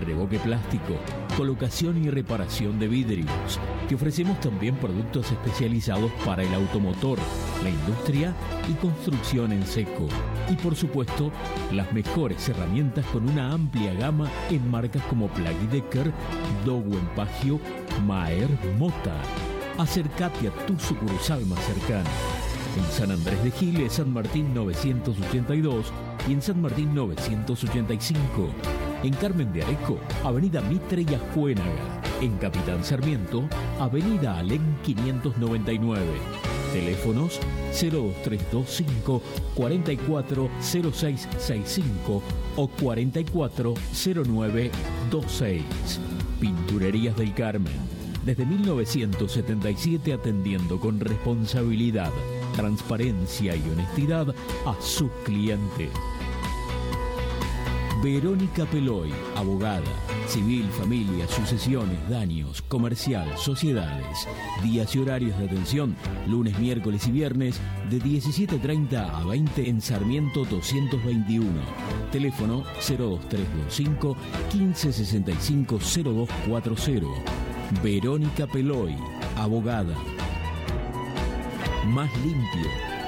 A: revoque plástico, colocación y reparación de vidrios. Te ofrecemos también productos especializados para el automotor, la industria y construcción en seco. Y por supuesto, las mejores herramientas con una amplia gama en marcas como Plug Decker, Dowen Pagio, Maer, Mota. Acércate a tu sucursal más cercana. En San Andrés de Giles, San Martín 982 y en San Martín 985. En Carmen de Areco, Avenida Mitre y Ajuénaga. En Capitán Sarmiento, Avenida Alén 599. Teléfonos 02325 440665 o 440926. Pinturerías del Carmen. Desde 1977 atendiendo con responsabilidad, transparencia y honestidad a sus clientes. Verónica Peloy, abogada, civil, familia, sucesiones, daños, comercial, sociedades, días y horarios de atención, lunes, miércoles y viernes, de 17.30 a 20 en Sarmiento 221. Teléfono 02325 1565 0240. Verónica Peloy, abogada. Más limpio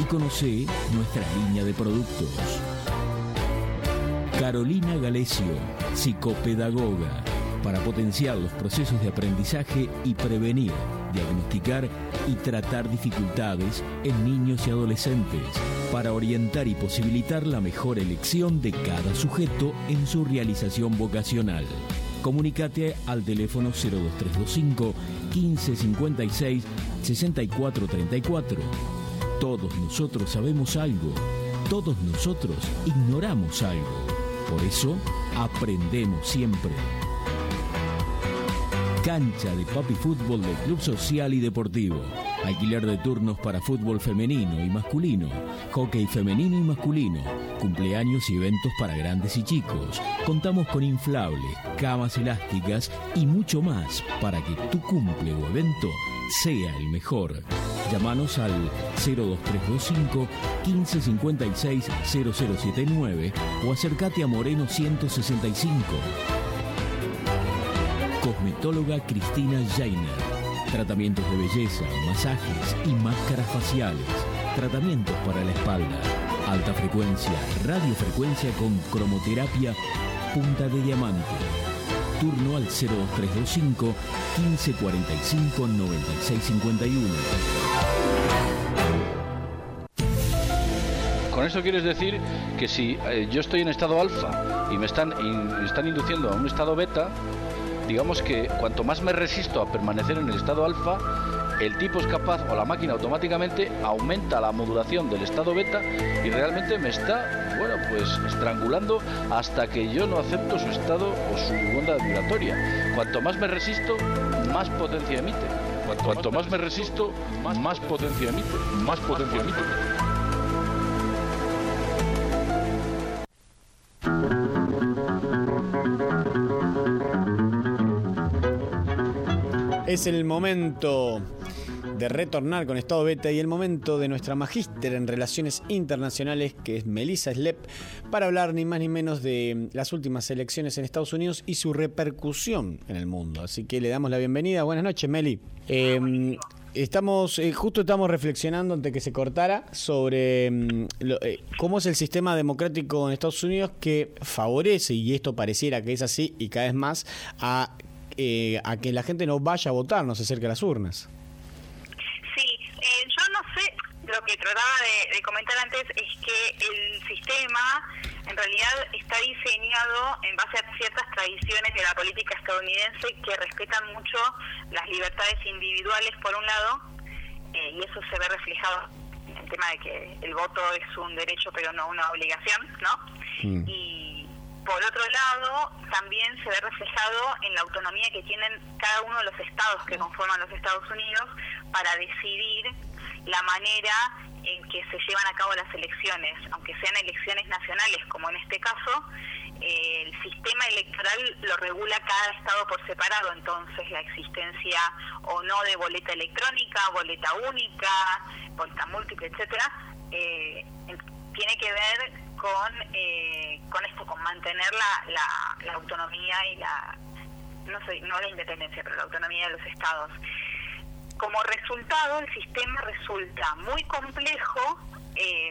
A: y conoce nuestra línea de productos. Carolina Galecio, psicopedagoga, para potenciar los procesos de aprendizaje y prevenir, diagnosticar y tratar dificultades en niños y adolescentes, para orientar y posibilitar la mejor elección de cada sujeto en su realización vocacional. Comunícate al teléfono 02325 1556 6434 todos nosotros sabemos algo, todos nosotros ignoramos algo. Por eso, aprendemos siempre. Cancha de Papi Fútbol del Club Social y Deportivo. Alquiler de turnos para fútbol femenino y masculino, hockey femenino y masculino, cumpleaños y eventos para grandes y chicos. Contamos con inflables, camas elásticas y mucho más para que tu cumple o evento sea el mejor. Llámanos al 02325 1556 0079 o acércate a Moreno 165. Cosmetóloga Cristina Jainer. Tratamientos de belleza, masajes y máscaras faciales. Tratamientos para la espalda. Alta frecuencia, radiofrecuencia con cromoterapia, punta de diamante. Turno al 02325 1545 9651.
T: Con eso quieres decir que si eh, yo estoy en estado alfa y me están, están induciendo a un estado beta, digamos que cuanto más me resisto a permanecer en el estado alfa, el tipo es capaz o la máquina automáticamente aumenta la modulación del estado beta y realmente me está, bueno, pues estrangulando hasta que yo no acepto su estado o su onda vibratoria. Cuanto más me resisto, más potencia emite. Cuanto, cuanto más me resisto, más, potencia emite. Más potencia emite.
Q: Es el momento de retornar con Estado Beta y el momento de nuestra magíster en Relaciones Internacionales, que es Melissa Slep, para hablar ni más ni menos de las últimas elecciones en Estados Unidos y su repercusión en el mundo. Así que le damos la bienvenida. Buenas noches, Meli. Eh, Estamos, eh, justo estamos reflexionando antes que se cortara sobre lo- eh, cómo es el sistema democrático en Estados Unidos que favorece, y esto pareciera que es así y cada vez más, a, eh, a que la gente no vaya a votar, no se acerque a las urnas.
U: Que trataba de, comentar antes es que el sistema en realidad está diseñado en base a ciertas tradiciones de la política estadounidense que respetan mucho las libertades individuales por un lado eh, y eso se ve reflejado en el tema de que el voto es un derecho pero no una obligación, ¿no? Mm. Y por otro lado, también se ve reflejado en la autonomía que tienen cada uno de los estados que conforman los Estados Unidos para decidir la manera en que se llevan a cabo las elecciones, aunque sean elecciones nacionales, como en este caso, eh, el sistema electoral lo regula cada estado por separado, entonces la existencia o no de boleta electrónica, boleta única, boleta múltiple, etcétera, eh, tiene que ver con eh, con esto, con mantener la, la, autonomía y la no sé, no la independencia, pero la autonomía de los estados. Como resultado, el sistema resulta muy complejo eh,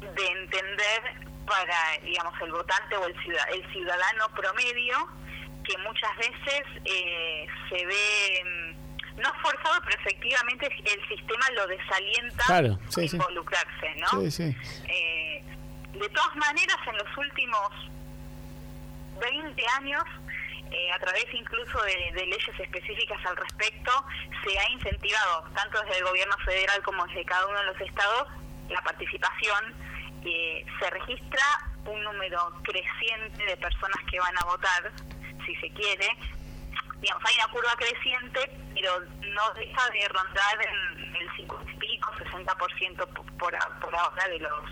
U: de entender para, digamos, el votante o el, el ciudadano promedio, que muchas veces eh, se ve mm, no forzado, pero efectivamente el sistema lo desalienta
Q: claro,
U: involucrarse, ¿no? Eh, de todas maneras, en los últimos 20 años eh, a través incluso de, leyes específicas al respecto, se ha incentivado, tanto desde el gobierno federal como desde cada uno de los estados, la participación. Eh, se registra un número creciente de personas que van a votar, si se quiere. Digamos, hay una curva creciente, pero no deja de rondar en el 50 y pico, 60% por, por ahora de los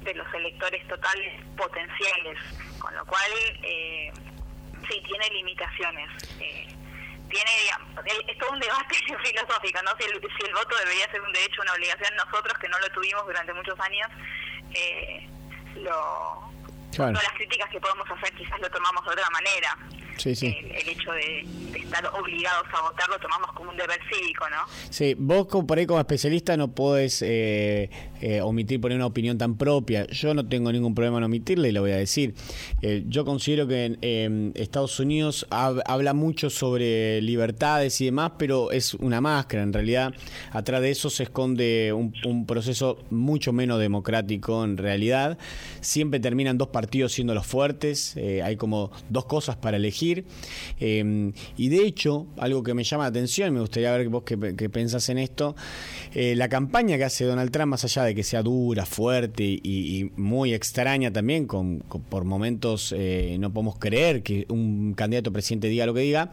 U: de los electores totales potenciales, con lo cual eh, sí, tiene limitaciones. Eh, tiene, es todo un debate filosófico, ¿no? Si el, si el voto debería ser un derecho o una obligación, nosotros que no lo tuvimos durante muchos años, eh, lo, todas las críticas que podemos hacer quizás lo tomamos de otra manera.
Q: Sí, sí.
U: El, hecho de, estar obligados a votar lo tomamos como un deber cívico, ¿no?
Q: Sí, vos como, por ahí como especialista no podés eh, eh, omitir poner una opinión tan propia. Yo no tengo ningún problema en omitirla y lo voy a decir. Eh, yo considero que en Estados Unidos habla mucho sobre libertades y demás, pero es una máscara. En realidad, atrás de eso se esconde un, un proceso mucho menos democrático en realidad. Siempre terminan dos partidos siendo los fuertes. hay como dos cosas para elegir Em, y de hecho, algo que me llama la atención, me gustaría ver vos qué, pensás en esto, eh, la campaña que hace Donald Trump, más allá de que sea dura, fuerte y, muy extraña también, con, por momentos eh, no podemos creer que un candidato presidente diga lo que diga,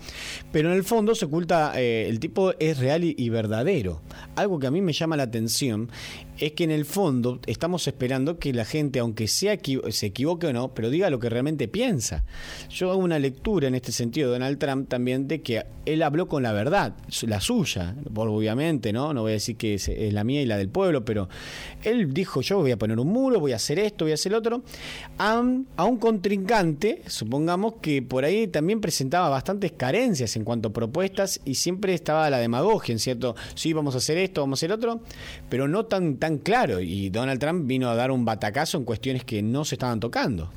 Q: pero en el fondo se oculta, eh, el tipo es real y verdadero. Algo que a mí me llama la atención es que en el fondo estamos esperando que la gente, aunque sea se equivoque o no, pero diga lo que realmente piensa. Yo hago una lectura en este sentido de Donald Trump también de que él habló con la verdad, la suya, obviamente, ¿no? No voy a decir que es, la mía y la del pueblo, pero él dijo, yo voy a poner un muro, voy a hacer esto, voy a hacer lo otro, a un contrincante, supongamos que por ahí también presentaba bastantes carencias en cuanto a propuestas y siempre estaba la demagogia, en cierto, sí, vamos a hacer esto, vamos a hacer otro, pero no tan claro y Donald Trump vino a dar un batacazo en cuestiones que no se estaban tocando.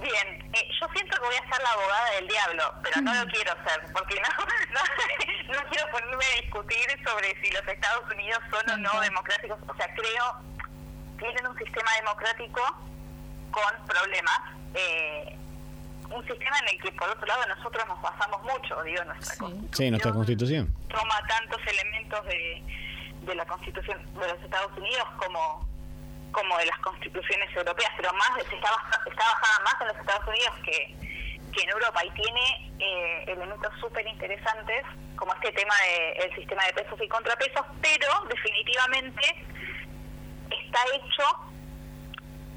U: Bien, eh, yo siento que voy a ser la abogada del diablo, pero no lo quiero ser, porque no, no, quiero ponerme a discutir sobre si los Estados Unidos son o no democráticos. O sea, creo que tienen un sistema democrático con problemas. Eh, un sistema en el que por otro lado nosotros nos basamos mucho, digo, nuestra
Q: Sí, nuestra constitución.
U: Toma tantos elementos de, de la Constitución de los Estados Unidos como como de las constituciones europeas, pero más está, está basada más en los Estados Unidos que, que en Europa y tiene eh, elementos súper interesantes como este tema del sistema de pesos y contrapesos, pero definitivamente está hecho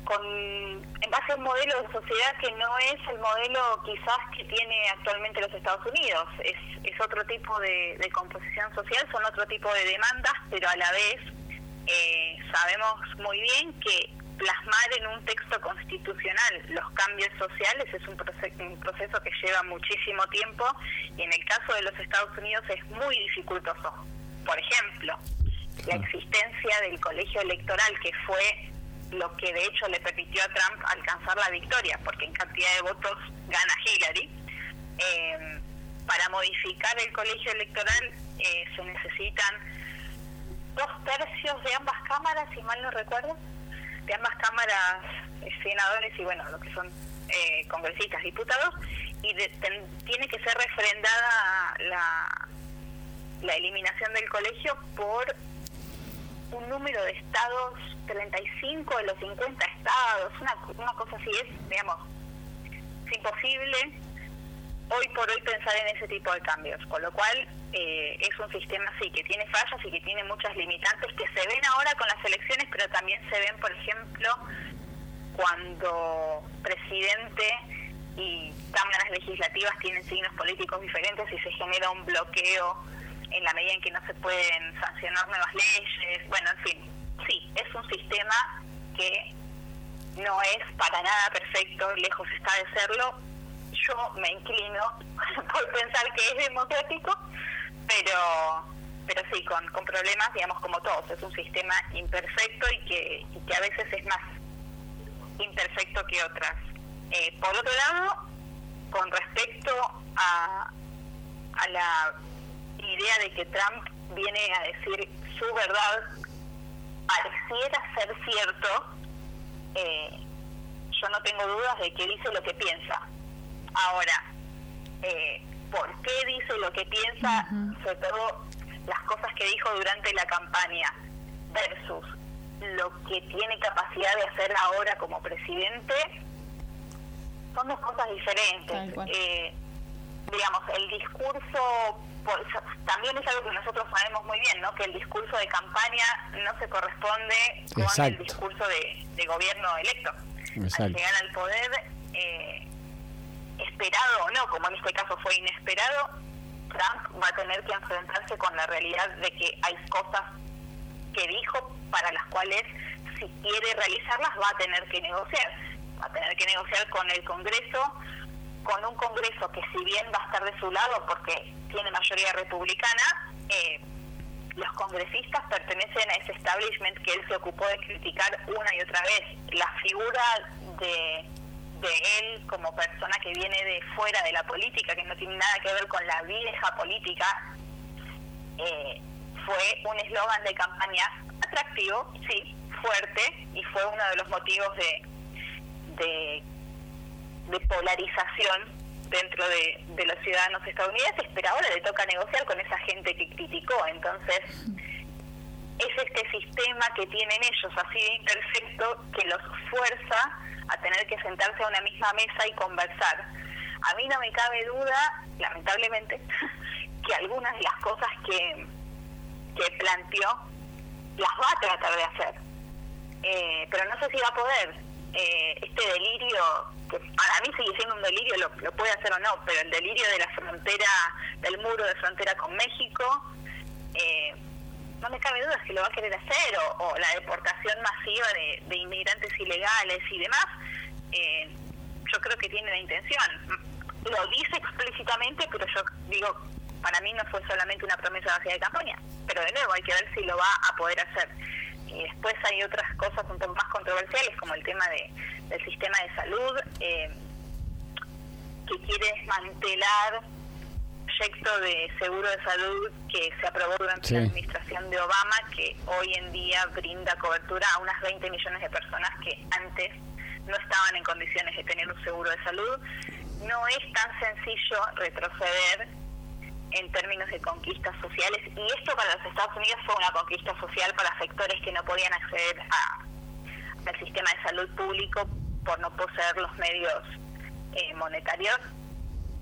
U: con en base a un modelo de sociedad que no es el modelo quizás que tiene actualmente los Estados Unidos. Es, es otro tipo de, composición social, son otro tipo de demandas, pero a la vez eh, sabemos muy bien que plasmar en un texto constitucional los cambios sociales es un, un proceso que lleva muchísimo tiempo y en el caso de los Estados Unidos es muy dificultoso. Por ejemplo, la existencia del colegio electoral que fue lo que de hecho le permitió a Trump alcanzar la victoria, porque en cantidad de votos gana Hillary. Eh, para modificar el colegio electoral eh, se necesitan dos tercios de ambas cámaras, si mal no recuerdo, de ambas cámaras eh, senadores y bueno, lo que son eh, congresistas, diputados, y tiene que ser refrendada la, la eliminación del colegio por un número de estados, 35 de los 50 estados, una, una cosa así es, digamos, es imposible hoy por hoy pensar en ese tipo de cambios, con lo cual eh, es un sistema sí que tiene fallas y que tiene muchas limitantes que se ven ahora con las elecciones, pero también se ven, por ejemplo, cuando presidente y cámaras legislativas tienen signos políticos diferentes y se genera un bloqueo en la medida en que no se pueden sancionar nuevas leyes. Bueno, en fin, sí, es un sistema que no es para nada perfecto, lejos está de serlo. Yo me inclino por pensar que es democrático, pero pero sí, con, con problemas, digamos, como todos. Es un sistema imperfecto y que, y que a veces es más imperfecto que otras. Eh, por otro lado, con respecto a, a la idea de que Trump viene a decir su verdad, pareciera ser cierto, eh, yo no tengo dudas de que dice lo que piensa. Ahora, eh, ¿por qué dice lo que piensa? Sobre todo las cosas que dijo durante la campaña versus lo que tiene capacidad de hacer ahora como presidente, son dos cosas diferentes. Eh, digamos, el discurso también es algo que nosotros sabemos muy bien, ¿no? Que el discurso de campaña no se corresponde con el discurso de, gobierno electo. Al llegar al poder, eh, esperado o no, como en este caso fue inesperado, Trump va a tener que enfrentarse con la realidad de que hay cosas que dijo para las cuales si quiere realizarlas va a tener que negociar. Va a tener que negociar con el Congreso, con un Congreso que si bien va a estar de su lado porque tiene mayoría republicana, eh, los congresistas pertenecen a ese establishment que él se ocupó de criticar una y otra vez. La figura de, de él como persona que viene de fuera de la política, que no tiene nada que ver con la vieja política, eh, fue un eslogan de campaña atractivo, sí, fuerte, y fue uno de los motivos de, de, de polarización dentro de, los ciudadanos estadounidenses, pero ahora le toca negociar con esa gente que criticó. Entonces, es este sistema que tienen ellos así de imperfecto que los fuerza a tener que sentarse a una misma mesa y conversar. A mí no me cabe duda, lamentablemente, que algunas de las cosas que, que planteó las va a tratar de hacer. Eh, pero no sé si va a poder. Eh, este delirio que para mí sigue siendo un delirio, lo, puede hacer o no, pero el delirio de la frontera, del muro de frontera con México, eh, no me cabe duda si lo va a querer hacer, o, la deportación masiva de, inmigrantes ilegales y demás, eh, yo creo que tiene la intención. Lo dice explícitamente, pero yo digo, para mí no fue solamente una promesa vacía de campaña, pero de nuevo hay que ver si lo va a poder hacer. Y después hay otras cosas un poco más controversiales, como el tema de, del sistema de salud, eh, que quiere desmantelar proyecto de seguro de salud que se aprobó durante la administración de Obama, que hoy en día brinda cobertura a unas 20 millones de personas que antes no estaban en condiciones de tener un seguro de salud. No es tan sencillo retroceder en términos de conquistas sociales y esto para los Estados Unidos fue una conquista social para sectores que no podían acceder al sistema de salud público por no poseer los medios eh, monetarios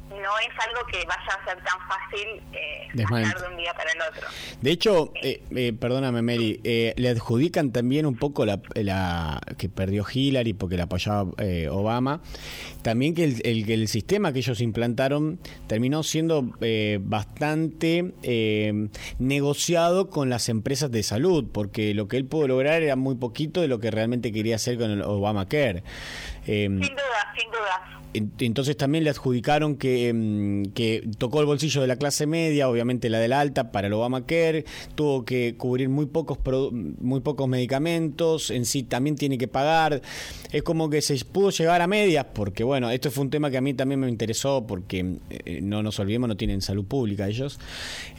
U: no es algo que vaya a ser tan fácil eh, de un día para el otro.
Q: De hecho, eh, eh, perdóname Mary, eh, le adjudican también un poco la, que perdió Hillary porque la apoyaba Obama, también que el, el, el, sistema que ellos implantaron terminó siendo bastante negociado con las empresas de salud, porque lo que él pudo lograr era muy poquito de lo que realmente quería hacer con el Obamacare.
U: Sin duda, sin duda.
Q: Entonces también le adjudicaron que, mm, que, tocó el bolsillo de la clase media, obviamente la de la alta, para el Obamacare, tuvo que cubrir muy pocos, muy pocos medicamentos, en sí también tiene que pagar. Es como que se pudo llegar a medias, porque bueno, esto fue un tema que a mí también me interesó, porque eh, no nos olvidemos, no tienen salud pública ellos.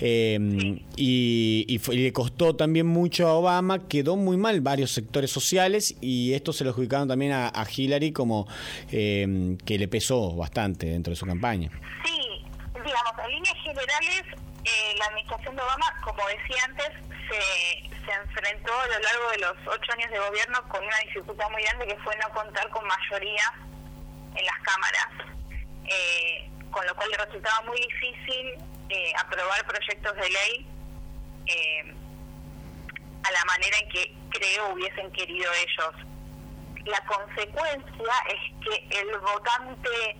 Q: Eh, y, y, le costó también mucho a Obama, quedó muy mal varios sectores sociales y esto se lo adjudicaron también a, Hillary como eh, que le pesó bastante dentro de su campaña.
U: Sí, digamos, en líneas generales, eh, la administración de Obama, como decía antes, se, se enfrentó a lo largo de los ocho años de gobierno con una dificultad muy grande que fue no contar con mayoría en las cámaras, eh, con lo cual le resultaba muy difícil eh, aprobar proyectos de ley a la manera en que creo hubiesen querido ellos la consecuencia es que el votante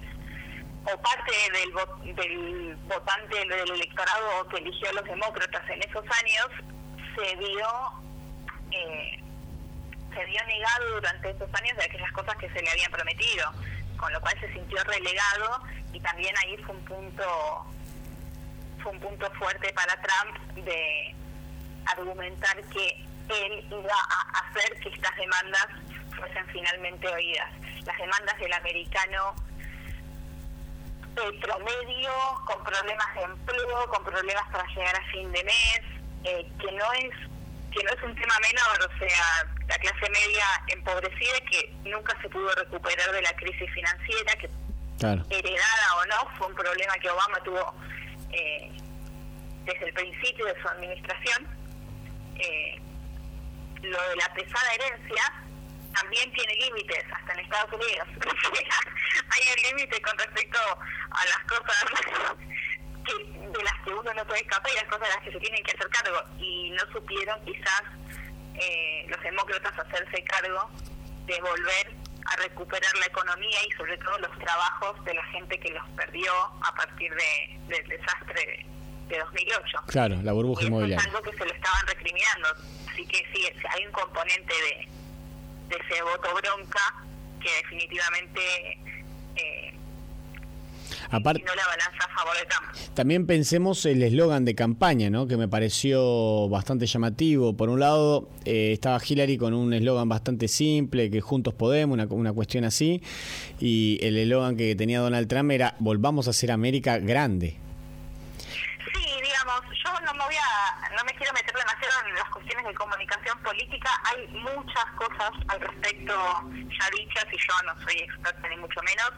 U: o parte del, votante del electorado que eligió a los demócratas en esos años se vio eh, se vio negado durante esos años de aquellas cosas que se le habían prometido con lo cual se sintió relegado y también ahí fue un punto fue un punto fuerte para Trump de argumentar que él iba a hacer que estas demandas fuesen finalmente oídas. Las demandas del americano eh, promedio, con problemas de empleo, con problemas para llegar a fin de mes, eh, que no es que no es un tema menor, o sea, la clase media empobrecida que nunca se pudo recuperar de la crisis financiera, que heredada o no, fue un problema que Obama tuvo eh, desde el principio de su administración. lo de la pesada herencia, también tiene límites, hasta en Estados Unidos. hay un límite con respecto a las cosas que, de las que uno no puede escapar y las cosas de las que se tienen que hacer cargo. Y no supieron quizás eh, los demócratas hacerse cargo de volver a recuperar la economía y sobre todo los trabajos de la gente que los perdió a partir de, del desastre de, 2008.
Q: Claro, la burbuja inmobiliaria.
U: Es algo que se lo estaban recriminando. Así que sí, hay un componente de, de ese voto bronca que definitivamente eh,
Q: Aparte,
U: no la balanza a favor de Trump.
Q: También pensemos el eslogan de campaña, ¿no? que me pareció bastante llamativo. Por un lado, eh, estaba Hillary con un eslogan bastante simple, que juntos podemos, una, una cuestión así, y el eslogan que tenía Donald Trump era volvamos a hacer América grande
U: me voy a, no me quiero meter demasiado en las cuestiones de comunicación política. Hay muchas cosas al respecto ya dichas y yo no soy experta ni mucho menos.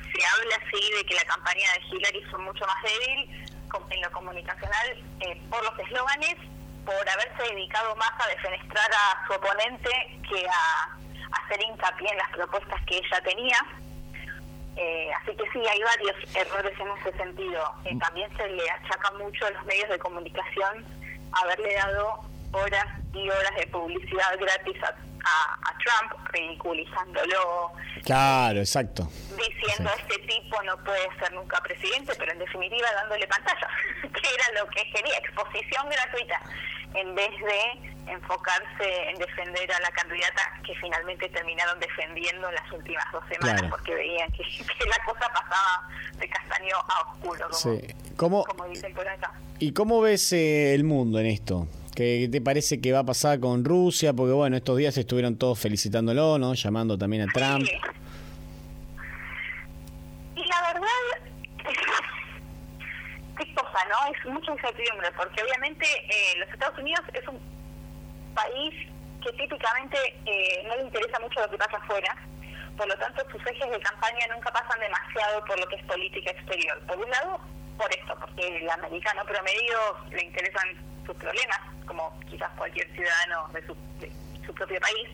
U: Se habla así de que la campaña de Hillary fue mucho más débil en lo comunicacional eh, por los eslóganes, por haberse dedicado más a defenestrar a su oponente que a hacer hincapié en las propuestas que ella tenía eh, así que sí, hay varios errores en ese sentido. Eh, también se le achaca mucho a los medios de comunicación haberle dado horas y horas de publicidad gratis a, Trump, ridiculizándolo.
Q: Claro, exacto.
U: Diciendo, este tipo no puede ser nunca presidente, pero en definitiva dándole pantalla, que era lo que quería, exposición gratuita, en vez de enfocarse en defender a la candidata que finalmente terminaron defendiendo en las últimas dos semanas porque veían que, la cosa pasaba de castaño a oscuro, como, dicen por acá.
Q: ¿Y cómo ves eh, el mundo en esto? ¿Qué te parece que va a pasar con Rusia? Porque bueno, estos días estuvieron todos felicitándolo, ¿no? Llamando también a Trump.
U: Y la verdad, qué cosa, ¿no? Es mucha incertidumbre, porque obviamente eh, los Estados Unidos es un país que típicamente eh, no le interesa mucho lo que pasa afuera, por lo tanto sus ejes de campaña nunca pasan demasiado por lo que es política exterior. Por un lado, por esto, porque el americano promedio le interesan sus problemas, como quizás cualquier ciudadano de su, su propio país.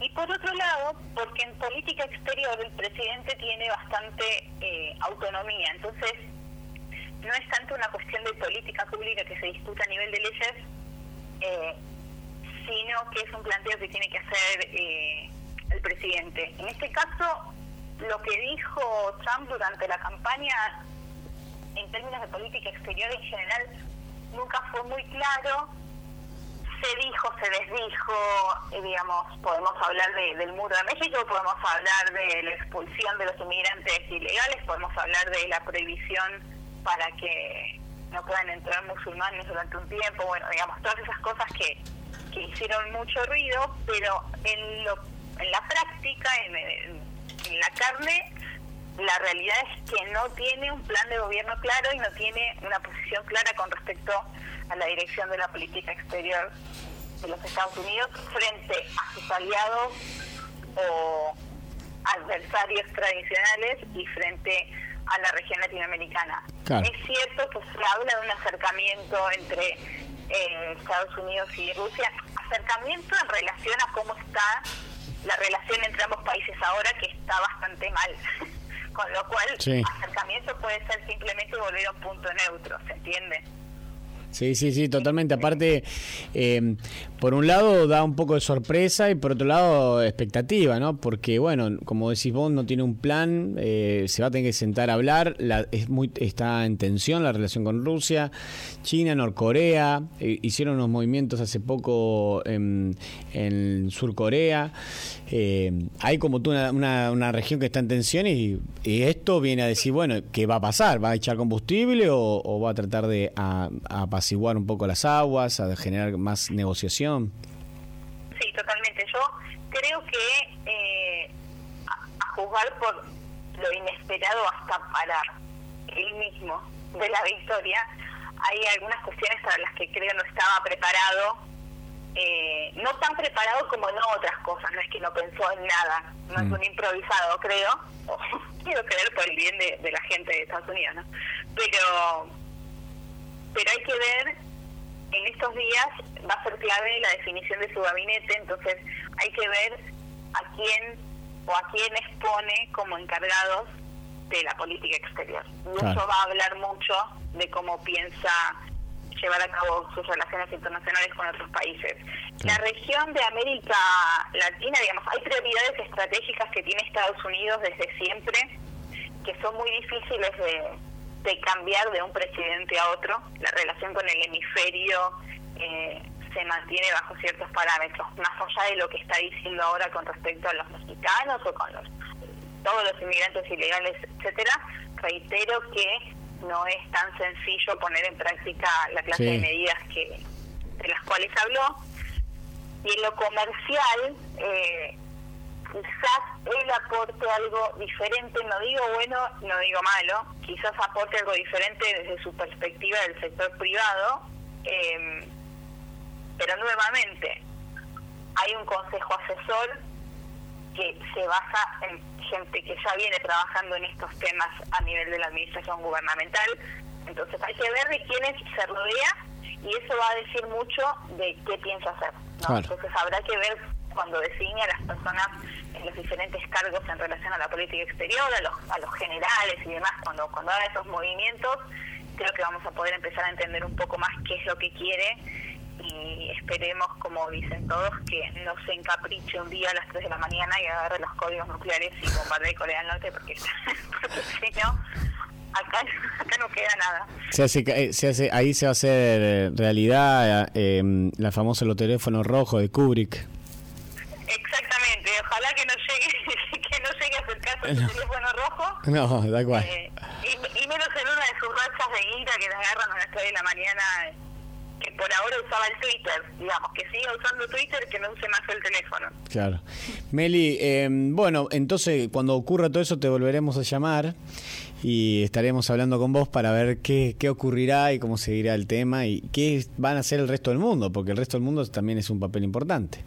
U: Y por otro lado, porque en política exterior el presidente tiene bastante eh, autonomía, entonces no es tanto una cuestión de política pública que se discuta a nivel de leyes, eh, sino que es un planteo que tiene que hacer eh, el presidente. En este caso, lo que dijo Trump durante la campaña, en términos de política exterior en general, nunca fue muy claro. Se dijo, se desdijo, eh, digamos, podemos hablar del muro de México, podemos hablar de la expulsión de los inmigrantes ilegales, podemos hablar de la prohibición para que no puedan entrar musulmanes durante un tiempo, bueno, digamos, todas esas cosas que, que hicieron mucho ruido, pero en, lo, en la práctica, en la carne, la realidad es que no tiene un plan de gobierno claro y no tiene una posición clara con respecto a la dirección de la política exterior de los Estados Unidos frente a sus aliados o adversarios tradicionales y frente a la región latinoamericana. Es cierto que se habla de un acercamiento entre eh, Estados Unidos y Rusia, acercamiento en relación a cómo está la relación entre ambos países ahora, que está bastante mal. Con lo cual, acercamiento puede ser simplemente volver a un punto neutro, ¿se entiende?
Q: Sí, sí, sí, totalmente. Aparte, eh, por un lado da un poco de sorpresa y por otro lado expectativa, ¿no? Porque, bueno, como decís vos, no tiene un plan, eh, se va a tener que sentar a hablar, la, es muy, está en tensión la relación con Rusia, China, Norcorea, eh, hicieron unos movimientos hace poco en, en Surcorea. Eh, hay como tú una, región que está en tensión y, esto viene a decir, bueno, ¿qué va a pasar? ¿Va a echar combustible o, va a tratar de apaciguar un poco las aguas, a generar más negociación?
U: Sí, totalmente. Yo creo que eh, a, juzgar por lo inesperado hasta para él mismo de la victoria, hay algunas cuestiones para las que creo no estaba preparado eh, no tan preparado como en otras cosas, no es que no pensó en nada, no es mm. un improvisado, creo, quiero creer por el bien de, la gente de Estados Unidos, ¿no? Pero, pero hay que ver, en estos días va a ser clave la definición de su gabinete, entonces hay que ver a quién o a quién expone como encargados de la política exterior. Y eso va a hablar mucho de cómo piensa llevar a cabo sus relaciones internacionales con otros países. La región de América Latina, digamos, hay prioridades estratégicas que tiene Estados Unidos desde siempre, que son muy difíciles de, cambiar de un presidente a otro. La relación con el hemisferio eh, se mantiene bajo ciertos parámetros, más allá de lo que está diciendo ahora con respecto a los mexicanos o con los todos los inmigrantes ilegales, etcétera. Reitero que no es tan sencillo poner en práctica la clase de medidas que de las cuales habló. Y en lo comercial, eh, quizás él aporte algo diferente, no digo bueno, no digo malo, quizás aporte algo diferente desde su perspectiva del sector privado, eh, pero nuevamente hay un consejo asesor que se basa en gente que ya viene trabajando en estos temas a nivel de la administración gubernamental. Entonces hay que ver de quiénes se rodea y eso va a decir mucho de qué piensa hacer. Entonces habrá que ver cuando designe a las personas en los diferentes cargos en relación a la política exterior, a los, a los generales y demás, cuando, cuando haga esos movimientos, creo que vamos a poder empezar a entender un poco más qué es lo que quiere y esperemos, como dicen todos, que no se encapriche un día a las 3 de la mañana y agarre los códigos nucleares y bombardee Corea del Norte, porque, si no, acá, no queda nada. Se hace,
Q: eh, se hace, ahí se va a hacer realidad eh, la famosa lo teléfono rojo de Kubrick.
U: Exactamente, ojalá que no llegue, que no llegue a caso el teléfono rojo.
Q: No, da igual.
U: y, menos en una de sus rachas de ira que la agarran a las 3 de la mañana que por ahora usaba el Twitter, digamos, que siga usando Twitter, que no use más el teléfono.
Q: Claro. Meli, eh, bueno, entonces cuando ocurra todo eso te volveremos a llamar y estaremos hablando con vos para ver qué, qué ocurrirá y cómo seguirá el tema y qué van a hacer el resto del mundo, porque el resto del mundo también es un papel importante.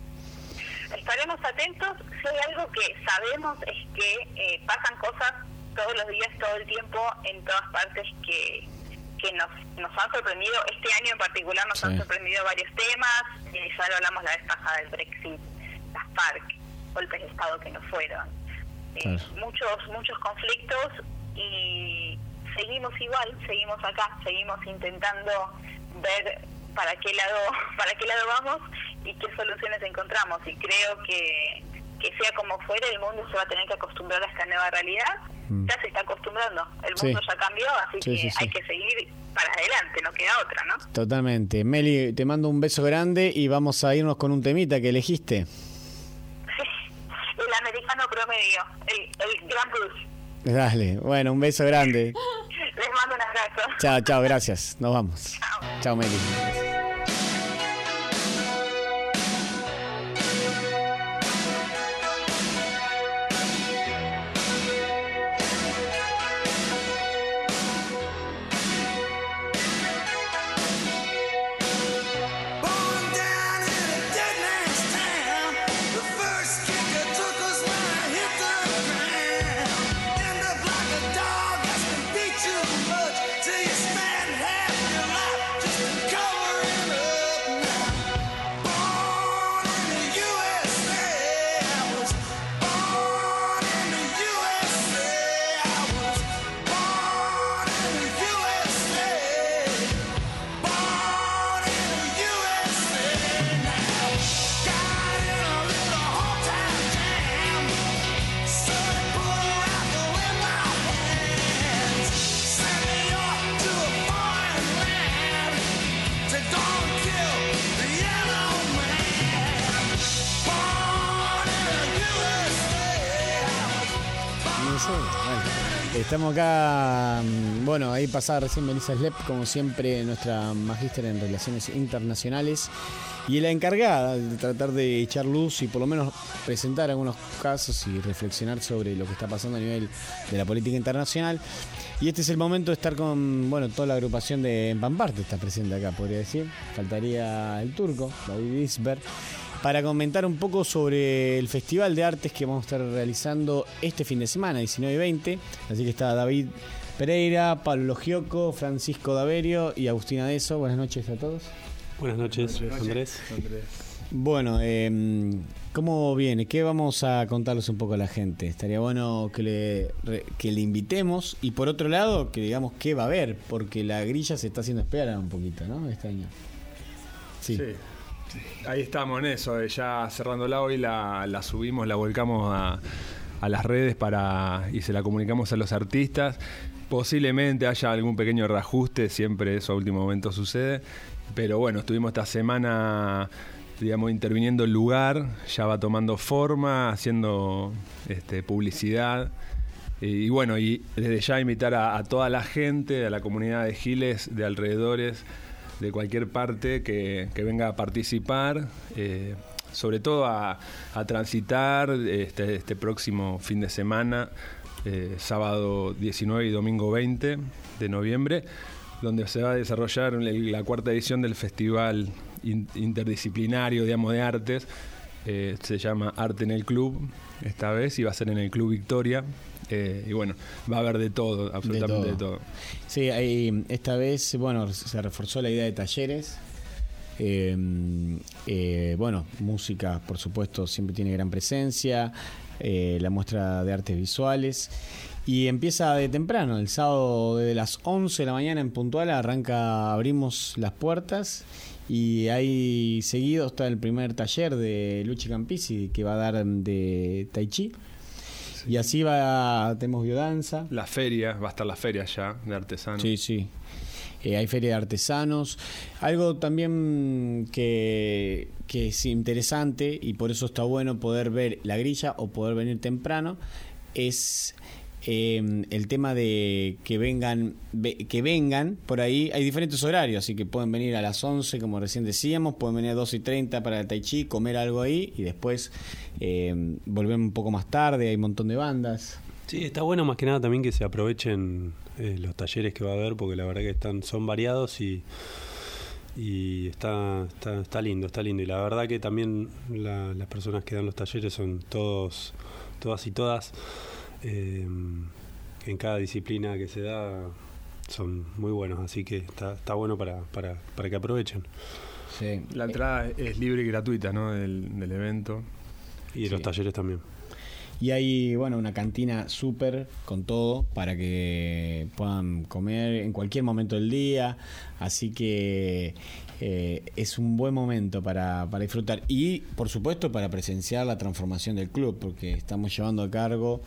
U: Estaremos atentos. Si hay algo que sabemos es que eh, pasan cosas todos los días, todo el tiempo, en todas partes que que nos, nos han sorprendido, este año en particular nos han sorprendido varios temas, y ya lo hablamos la vez pasada del Brexit, las FARC, golpes de Estado que no fueron, eh, muchos, muchos conflictos y seguimos igual, seguimos acá, seguimos intentando ver para qué lado, para qué lado vamos y qué soluciones encontramos y creo que, que sea como fuera el mundo se va a tener que acostumbrar a esta nueva realidad
Q: Mm.
U: ya se está acostumbrando. El
Q: Sí.
U: mundo ya cambió, así
Q: Sí,
U: que
Q: sí, sí.
U: hay que seguir para adelante, no queda otra, ¿no?
Q: Totalmente. Meli, te mando un beso grande y vamos a irnos con un temita que elegiste.
U: El americano promedio, el, el Gran Plus.
Q: Dale, bueno, un beso grande.
U: Les mando un abrazo.
Q: Chao, chao, gracias. Nos vamos. Chao, Meli. Estamos acá, mm, bueno, ahí pasaba recién Melissa Slep, como siempre, nuestra magíster en Relaciones Internacionales y la encargada de tratar de echar luz y por lo menos presentar algunos casos y reflexionar sobre lo que está pasando a nivel de la política internacional. Y este es el momento de estar con, bueno, toda la agrupación de Pamparte está presente acá, podría decir. Faltaría el turco, David Isber, para comentar un poco sobre el Festival de Artes que vamos a estar realizando este fin de semana, 19 y 20. Así que está David Pereira, Pablo Gioco, Francisco Daverio y Agustina Deso. Buenas noches a todos.
V: Buenas noches, Andrés.
Q: Bueno, eh, ¿cómo viene? ¿Qué vamos a contarles un poco a la gente? Estaría bueno que le, que le invitemos y por otro lado que digamos qué va a haber, porque la grilla se está haciendo esperar un poquito, ¿no? Este año. Sí.
W: Sí. Ahí estamos en eso, eh, ya cerrándola hoy la, la subimos, la volcamos a, las redes para y se la comunicamos a los artistas. Posiblemente haya algún pequeño reajuste, siempre eso a último momento sucede. Pero bueno, estuvimos esta semana, digamos, interviniendo el lugar, ya va tomando forma, haciendo este, publicidad. Y, y bueno, y desde ya invitar a, a toda la gente, a la comunidad de Giles, de alrededores, de cualquier parte que, que venga a participar, eh, sobre todo a, a transitar este, este próximo fin de semana, eh, sábado 19 y domingo 20 de noviembre, donde se va a desarrollar la cuarta edición del Festival In- Interdisciplinario digamos, de Artes. Eh, se llama Arte en el Club esta vez y va a ser en el Club Victoria. Eh, y bueno, va a haber de todo, absolutamente de todo.
Q: Sí, ahí, esta vez, bueno, se reforzó la idea de talleres. Eh, eh, bueno, música, por supuesto, siempre tiene gran presencia. eh, la muestra de artes visuales. Y empieza de temprano, el sábado desde las 11 de la mañana en puntual, arranca, abrimos las puertas. Y ahí seguido está el primer taller de Luchi Campisi que va a dar de Tai Chi. Y así va, tenemos biodanza.
W: La feria, va a estar la feria ya de artesanos.
Q: Sí, sí. Eh, hay feria de artesanos. Algo también que, que es interesante y por eso está bueno poder ver la grilla o poder venir temprano es eh, el tema de que vengan ve- que vengan por ahí. Hay diferentes horarios, así que pueden venir a las 11, como recién decíamos, pueden venir a 2 y 30 para el Tai Chi, comer algo ahí y después eh, volver un poco más tarde. Hay un montón de bandas.
V: Sí, está bueno más que nada también que se aprovechen eh, los talleres que va a haber, porque la verdad que están son variados y, está, está, lindo, está lindo. Y la verdad que también la- las personas que dan los talleres son todos, todas y todas, eh, en cada disciplina que se da son muy buenos, así que está, está bueno para, para, para que aprovechen.
W: La entrada es libre y gratuita ¿no? del, del evento.
V: Y los talleres también.
Q: Y hay, bueno, una cantina súper con todo para que puedan comer en cualquier momento del día. Así que eh, es un buen momento para, para disfrutar. Y, por supuesto, para presenciar la transformación del club, porque estamos llevando a cargo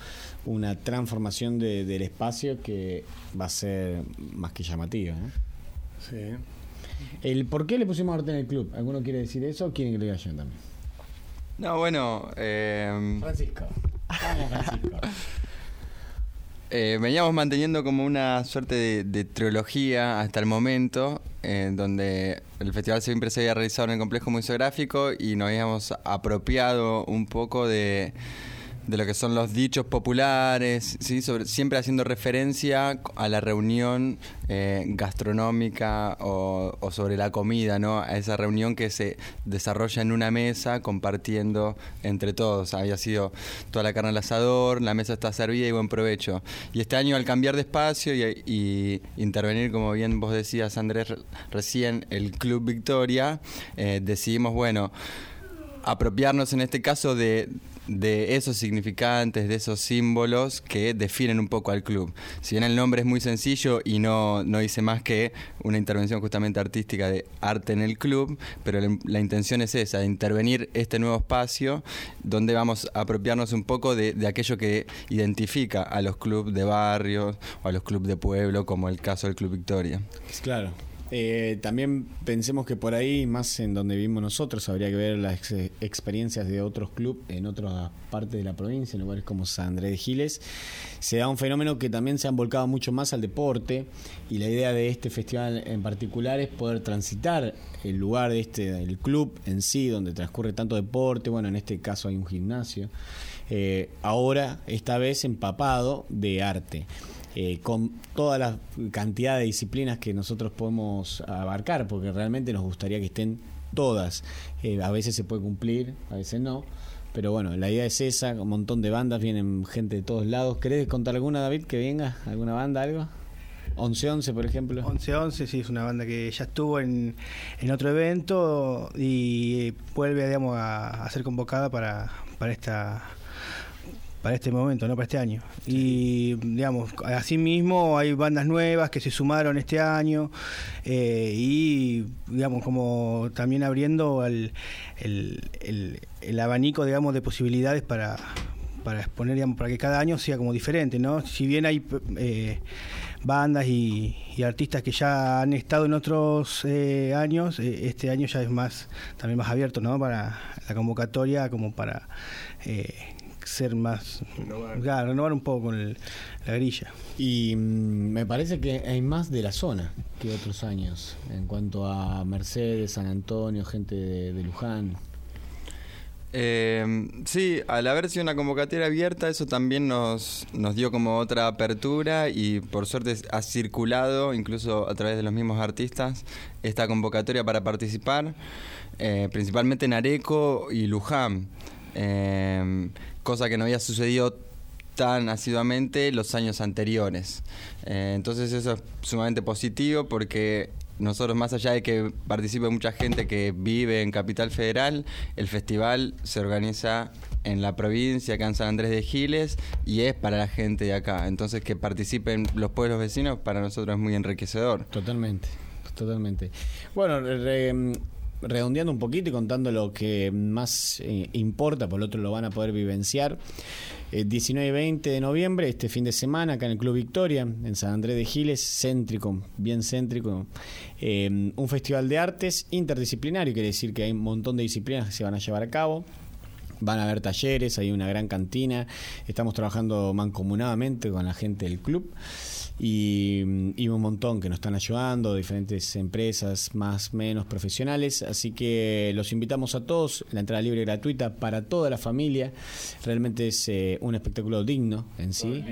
Q: una transformación de- del espacio que va a ser más que llamativa. ¿no?
W: Sí.
Q: El ¿Por qué le pusimos arte en el club? ¿Alguno quiere decir eso o quieren que lo diga yo también?
X: No, bueno. Eh,
Q: Francisco. Vamos, Francisco.
X: eh, veníamos manteniendo como una suerte de, de trilogía hasta el momento, en donde el festival siempre se había realizado en el complejo museográfico y nos habíamos apropiado un poco de, de lo que son los dichos populares, ¿sí? Sobre, siempre haciendo referencia a la reunión eh, gastronómica o, o sobre la comida, ¿no? A esa reunión que se desarrolla en una mesa compartiendo entre todos. Había sido toda la carne al asador, la mesa está servida y buen provecho. Y este año al cambiar de espacio y, y intervenir, como bien vos decías Andrés re- recién, el Club Victoria, eh, decidimos, bueno, apropiarnos en este caso de, de esos significantes, de esos símbolos que definen un poco al club. Si bien el nombre es muy sencillo y no, no dice más que una intervención justamente artística de arte en el club, pero la, intención es esa, de intervenir este nuevo espacio donde vamos a apropiarnos un poco de, de aquello que identifica a los clubes de barrios o a los clubes de pueblo, como el caso del Club Victoria.
Q: Claro. Eh, también pensemos que por ahí, más en donde vivimos nosotros, habría que ver las ex- experiencias de otros clubes en otras partes de la provincia, en lugares como San Andrés de Giles. Se da un fenómeno que también se han volcado mucho más al deporte y la idea de este festival en particular es poder transitar el lugar de este, del club en sí, donde transcurre tanto deporte, bueno, en este caso hay un gimnasio, eh, ahora, esta vez empapado de arte eh, con toda la cantidad de disciplinas que nosotros podemos abarcar, porque realmente nos gustaría que estén todas. Eh, a veces se puede cumplir, a veces no. Pero bueno, la idea es esa, un montón de bandas, vienen gente de todos lados. ¿Querés contar alguna, David, que venga? ¿Alguna banda, algo? 11-11, por ejemplo.
Y: 11-11, sí, es una banda que ya estuvo en, en otro evento y vuelve, digamos, a, a ser convocada para, para esta para este momento, no para este año. Y digamos, asimismo hay bandas nuevas que se sumaron este año eh, y digamos como también abriendo el, el, el- el abanico digamos de posibilidades para para exponer, digamos, para que cada año sea como diferente, ¿no? Si bien hay eh, bandas y, y artistas que ya han estado en otros eh, años, eh, este año ya es más también más abierto, ¿no? Para la convocatoria, como para eh, ser más, claro, renovar un poco con el- la grilla.
Q: Y mm, me parece que hay más de la zona que otros años, en cuanto a Mercedes, San Antonio, gente de, de Luján.
X: Eh, sí, al haber sido una convocatoria abierta, eso también nos, nos dio como otra apertura y por suerte ha circulado, incluso a través de los mismos artistas, esta convocatoria para participar, eh, principalmente en Areco y Luján, eh, cosa que no había sucedido tan asiduamente los años anteriores. Eh, entonces eso es sumamente positivo porque nosotros más allá de que participe mucha gente que vive en Capital Federal, el festival se organiza en la provincia, acá en San Andrés de Giles, y es para la gente de acá. Entonces que participen los pueblos vecinos para nosotros es muy enriquecedor.
Q: Totalmente, totalmente. Bueno, re- redondeando un poquito y contando lo que más eh, importa, por lo otro lo van a poder vivenciar. Eh, 19 y 20 de noviembre, este fin de semana, acá en el Club Victoria, en San Andrés de Giles, céntrico, bien céntrico. Eh, un festival de artes interdisciplinario, quiere decir que hay un montón de disciplinas que se van a llevar a cabo. Van a haber talleres, hay una gran cantina. Estamos trabajando mancomunadamente con la gente del club y, un montón que nos están ayudando, diferentes empresas más menos profesionales. Así que los invitamos a todos. La entrada libre y gratuita para toda la familia. Realmente es eh, un espectáculo digno en sí.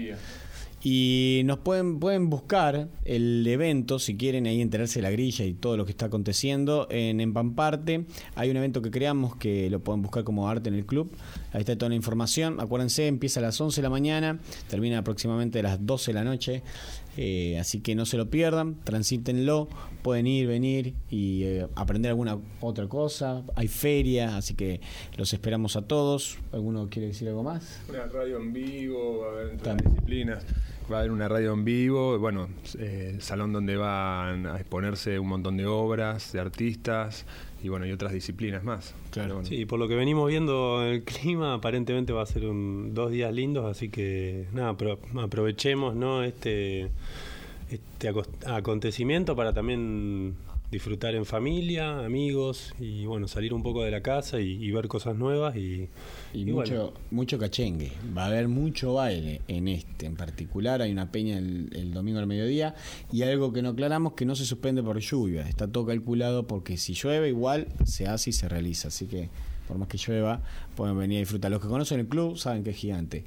Q: Y nos pueden, pueden buscar el evento, si quieren ahí enterarse de la grilla y todo lo que está aconteciendo, en Empamparte. Hay un evento que creamos que lo pueden buscar como Arte en el Club. Ahí está toda la información. Acuérdense, empieza a las 11 de la mañana, termina aproximadamente a las 12 de la noche. Eh, así que no se lo pierdan, transítenlo, pueden ir, venir y eh, aprender alguna otra cosa. Hay feria, así que los esperamos a todos. ¿Alguno quiere decir algo más?
W: Una radio en vivo, va a haber disciplinas. Va a haber una radio en vivo, bueno, eh, salón donde van a exponerse un montón de obras de artistas y bueno, y otras disciplinas más.
V: Claro. Sí, por lo que venimos viendo el clima, aparentemente va a ser un, dos días lindos, así que nada, pero aprovechemos ¿no? este, este acontecimiento para también disfrutar en familia, amigos y bueno, salir un poco de la casa y, ver cosas nuevas y,
Q: mucho, mucho cachengue. Va a haber mucho baile en este en particular. Hay una peña el, domingo al mediodía y algo que no aclaramos que no se suspende por lluvia. Está todo calculado porque si llueve igual se hace y se realiza. Así que por más que llueva pueden venir a disfrutar. Los que conocen el club saben que es gigante.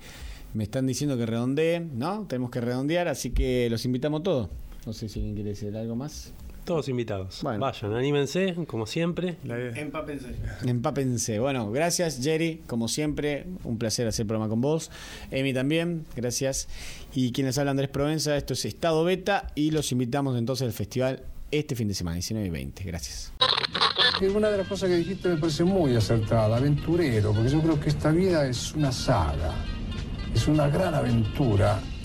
Q: Me están diciendo que redondeen, ¿no? Tenemos que redondear, así que los invitamos todos. No sé si alguien quiere decir algo más.
V: Todos invitados. Vayan, anímense, como siempre.
Y: Empápense.
Q: Empápense. Bueno, gracias, Jerry. Como siempre, un placer hacer el programa con vos. Emi también, gracias. Y quienes hablan Andrés Provenza, esto es Estado Beta y los invitamos entonces al festival este fin de semana, 19 y 20. Gracias.
M: Una de las cosas que dijiste me parece muy acertada, aventurero, porque yo creo que esta vida es una saga, es una gran aventura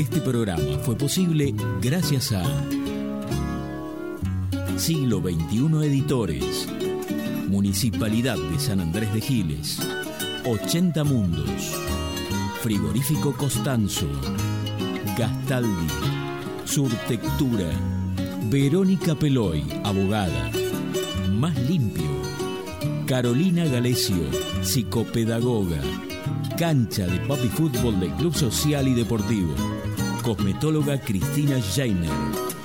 A: Este programa fue posible gracias a Siglo XXI Editores, Municipalidad de San Andrés de Giles, 80 Mundos, Frigorífico Costanzo, Gastaldi, Surtectura, Verónica Peloy, abogada, Más Limpio, Carolina Galecio, psicopedagoga, cancha de papi fútbol del Club Social y Deportivo. Cosmetóloga Cristina Jainer.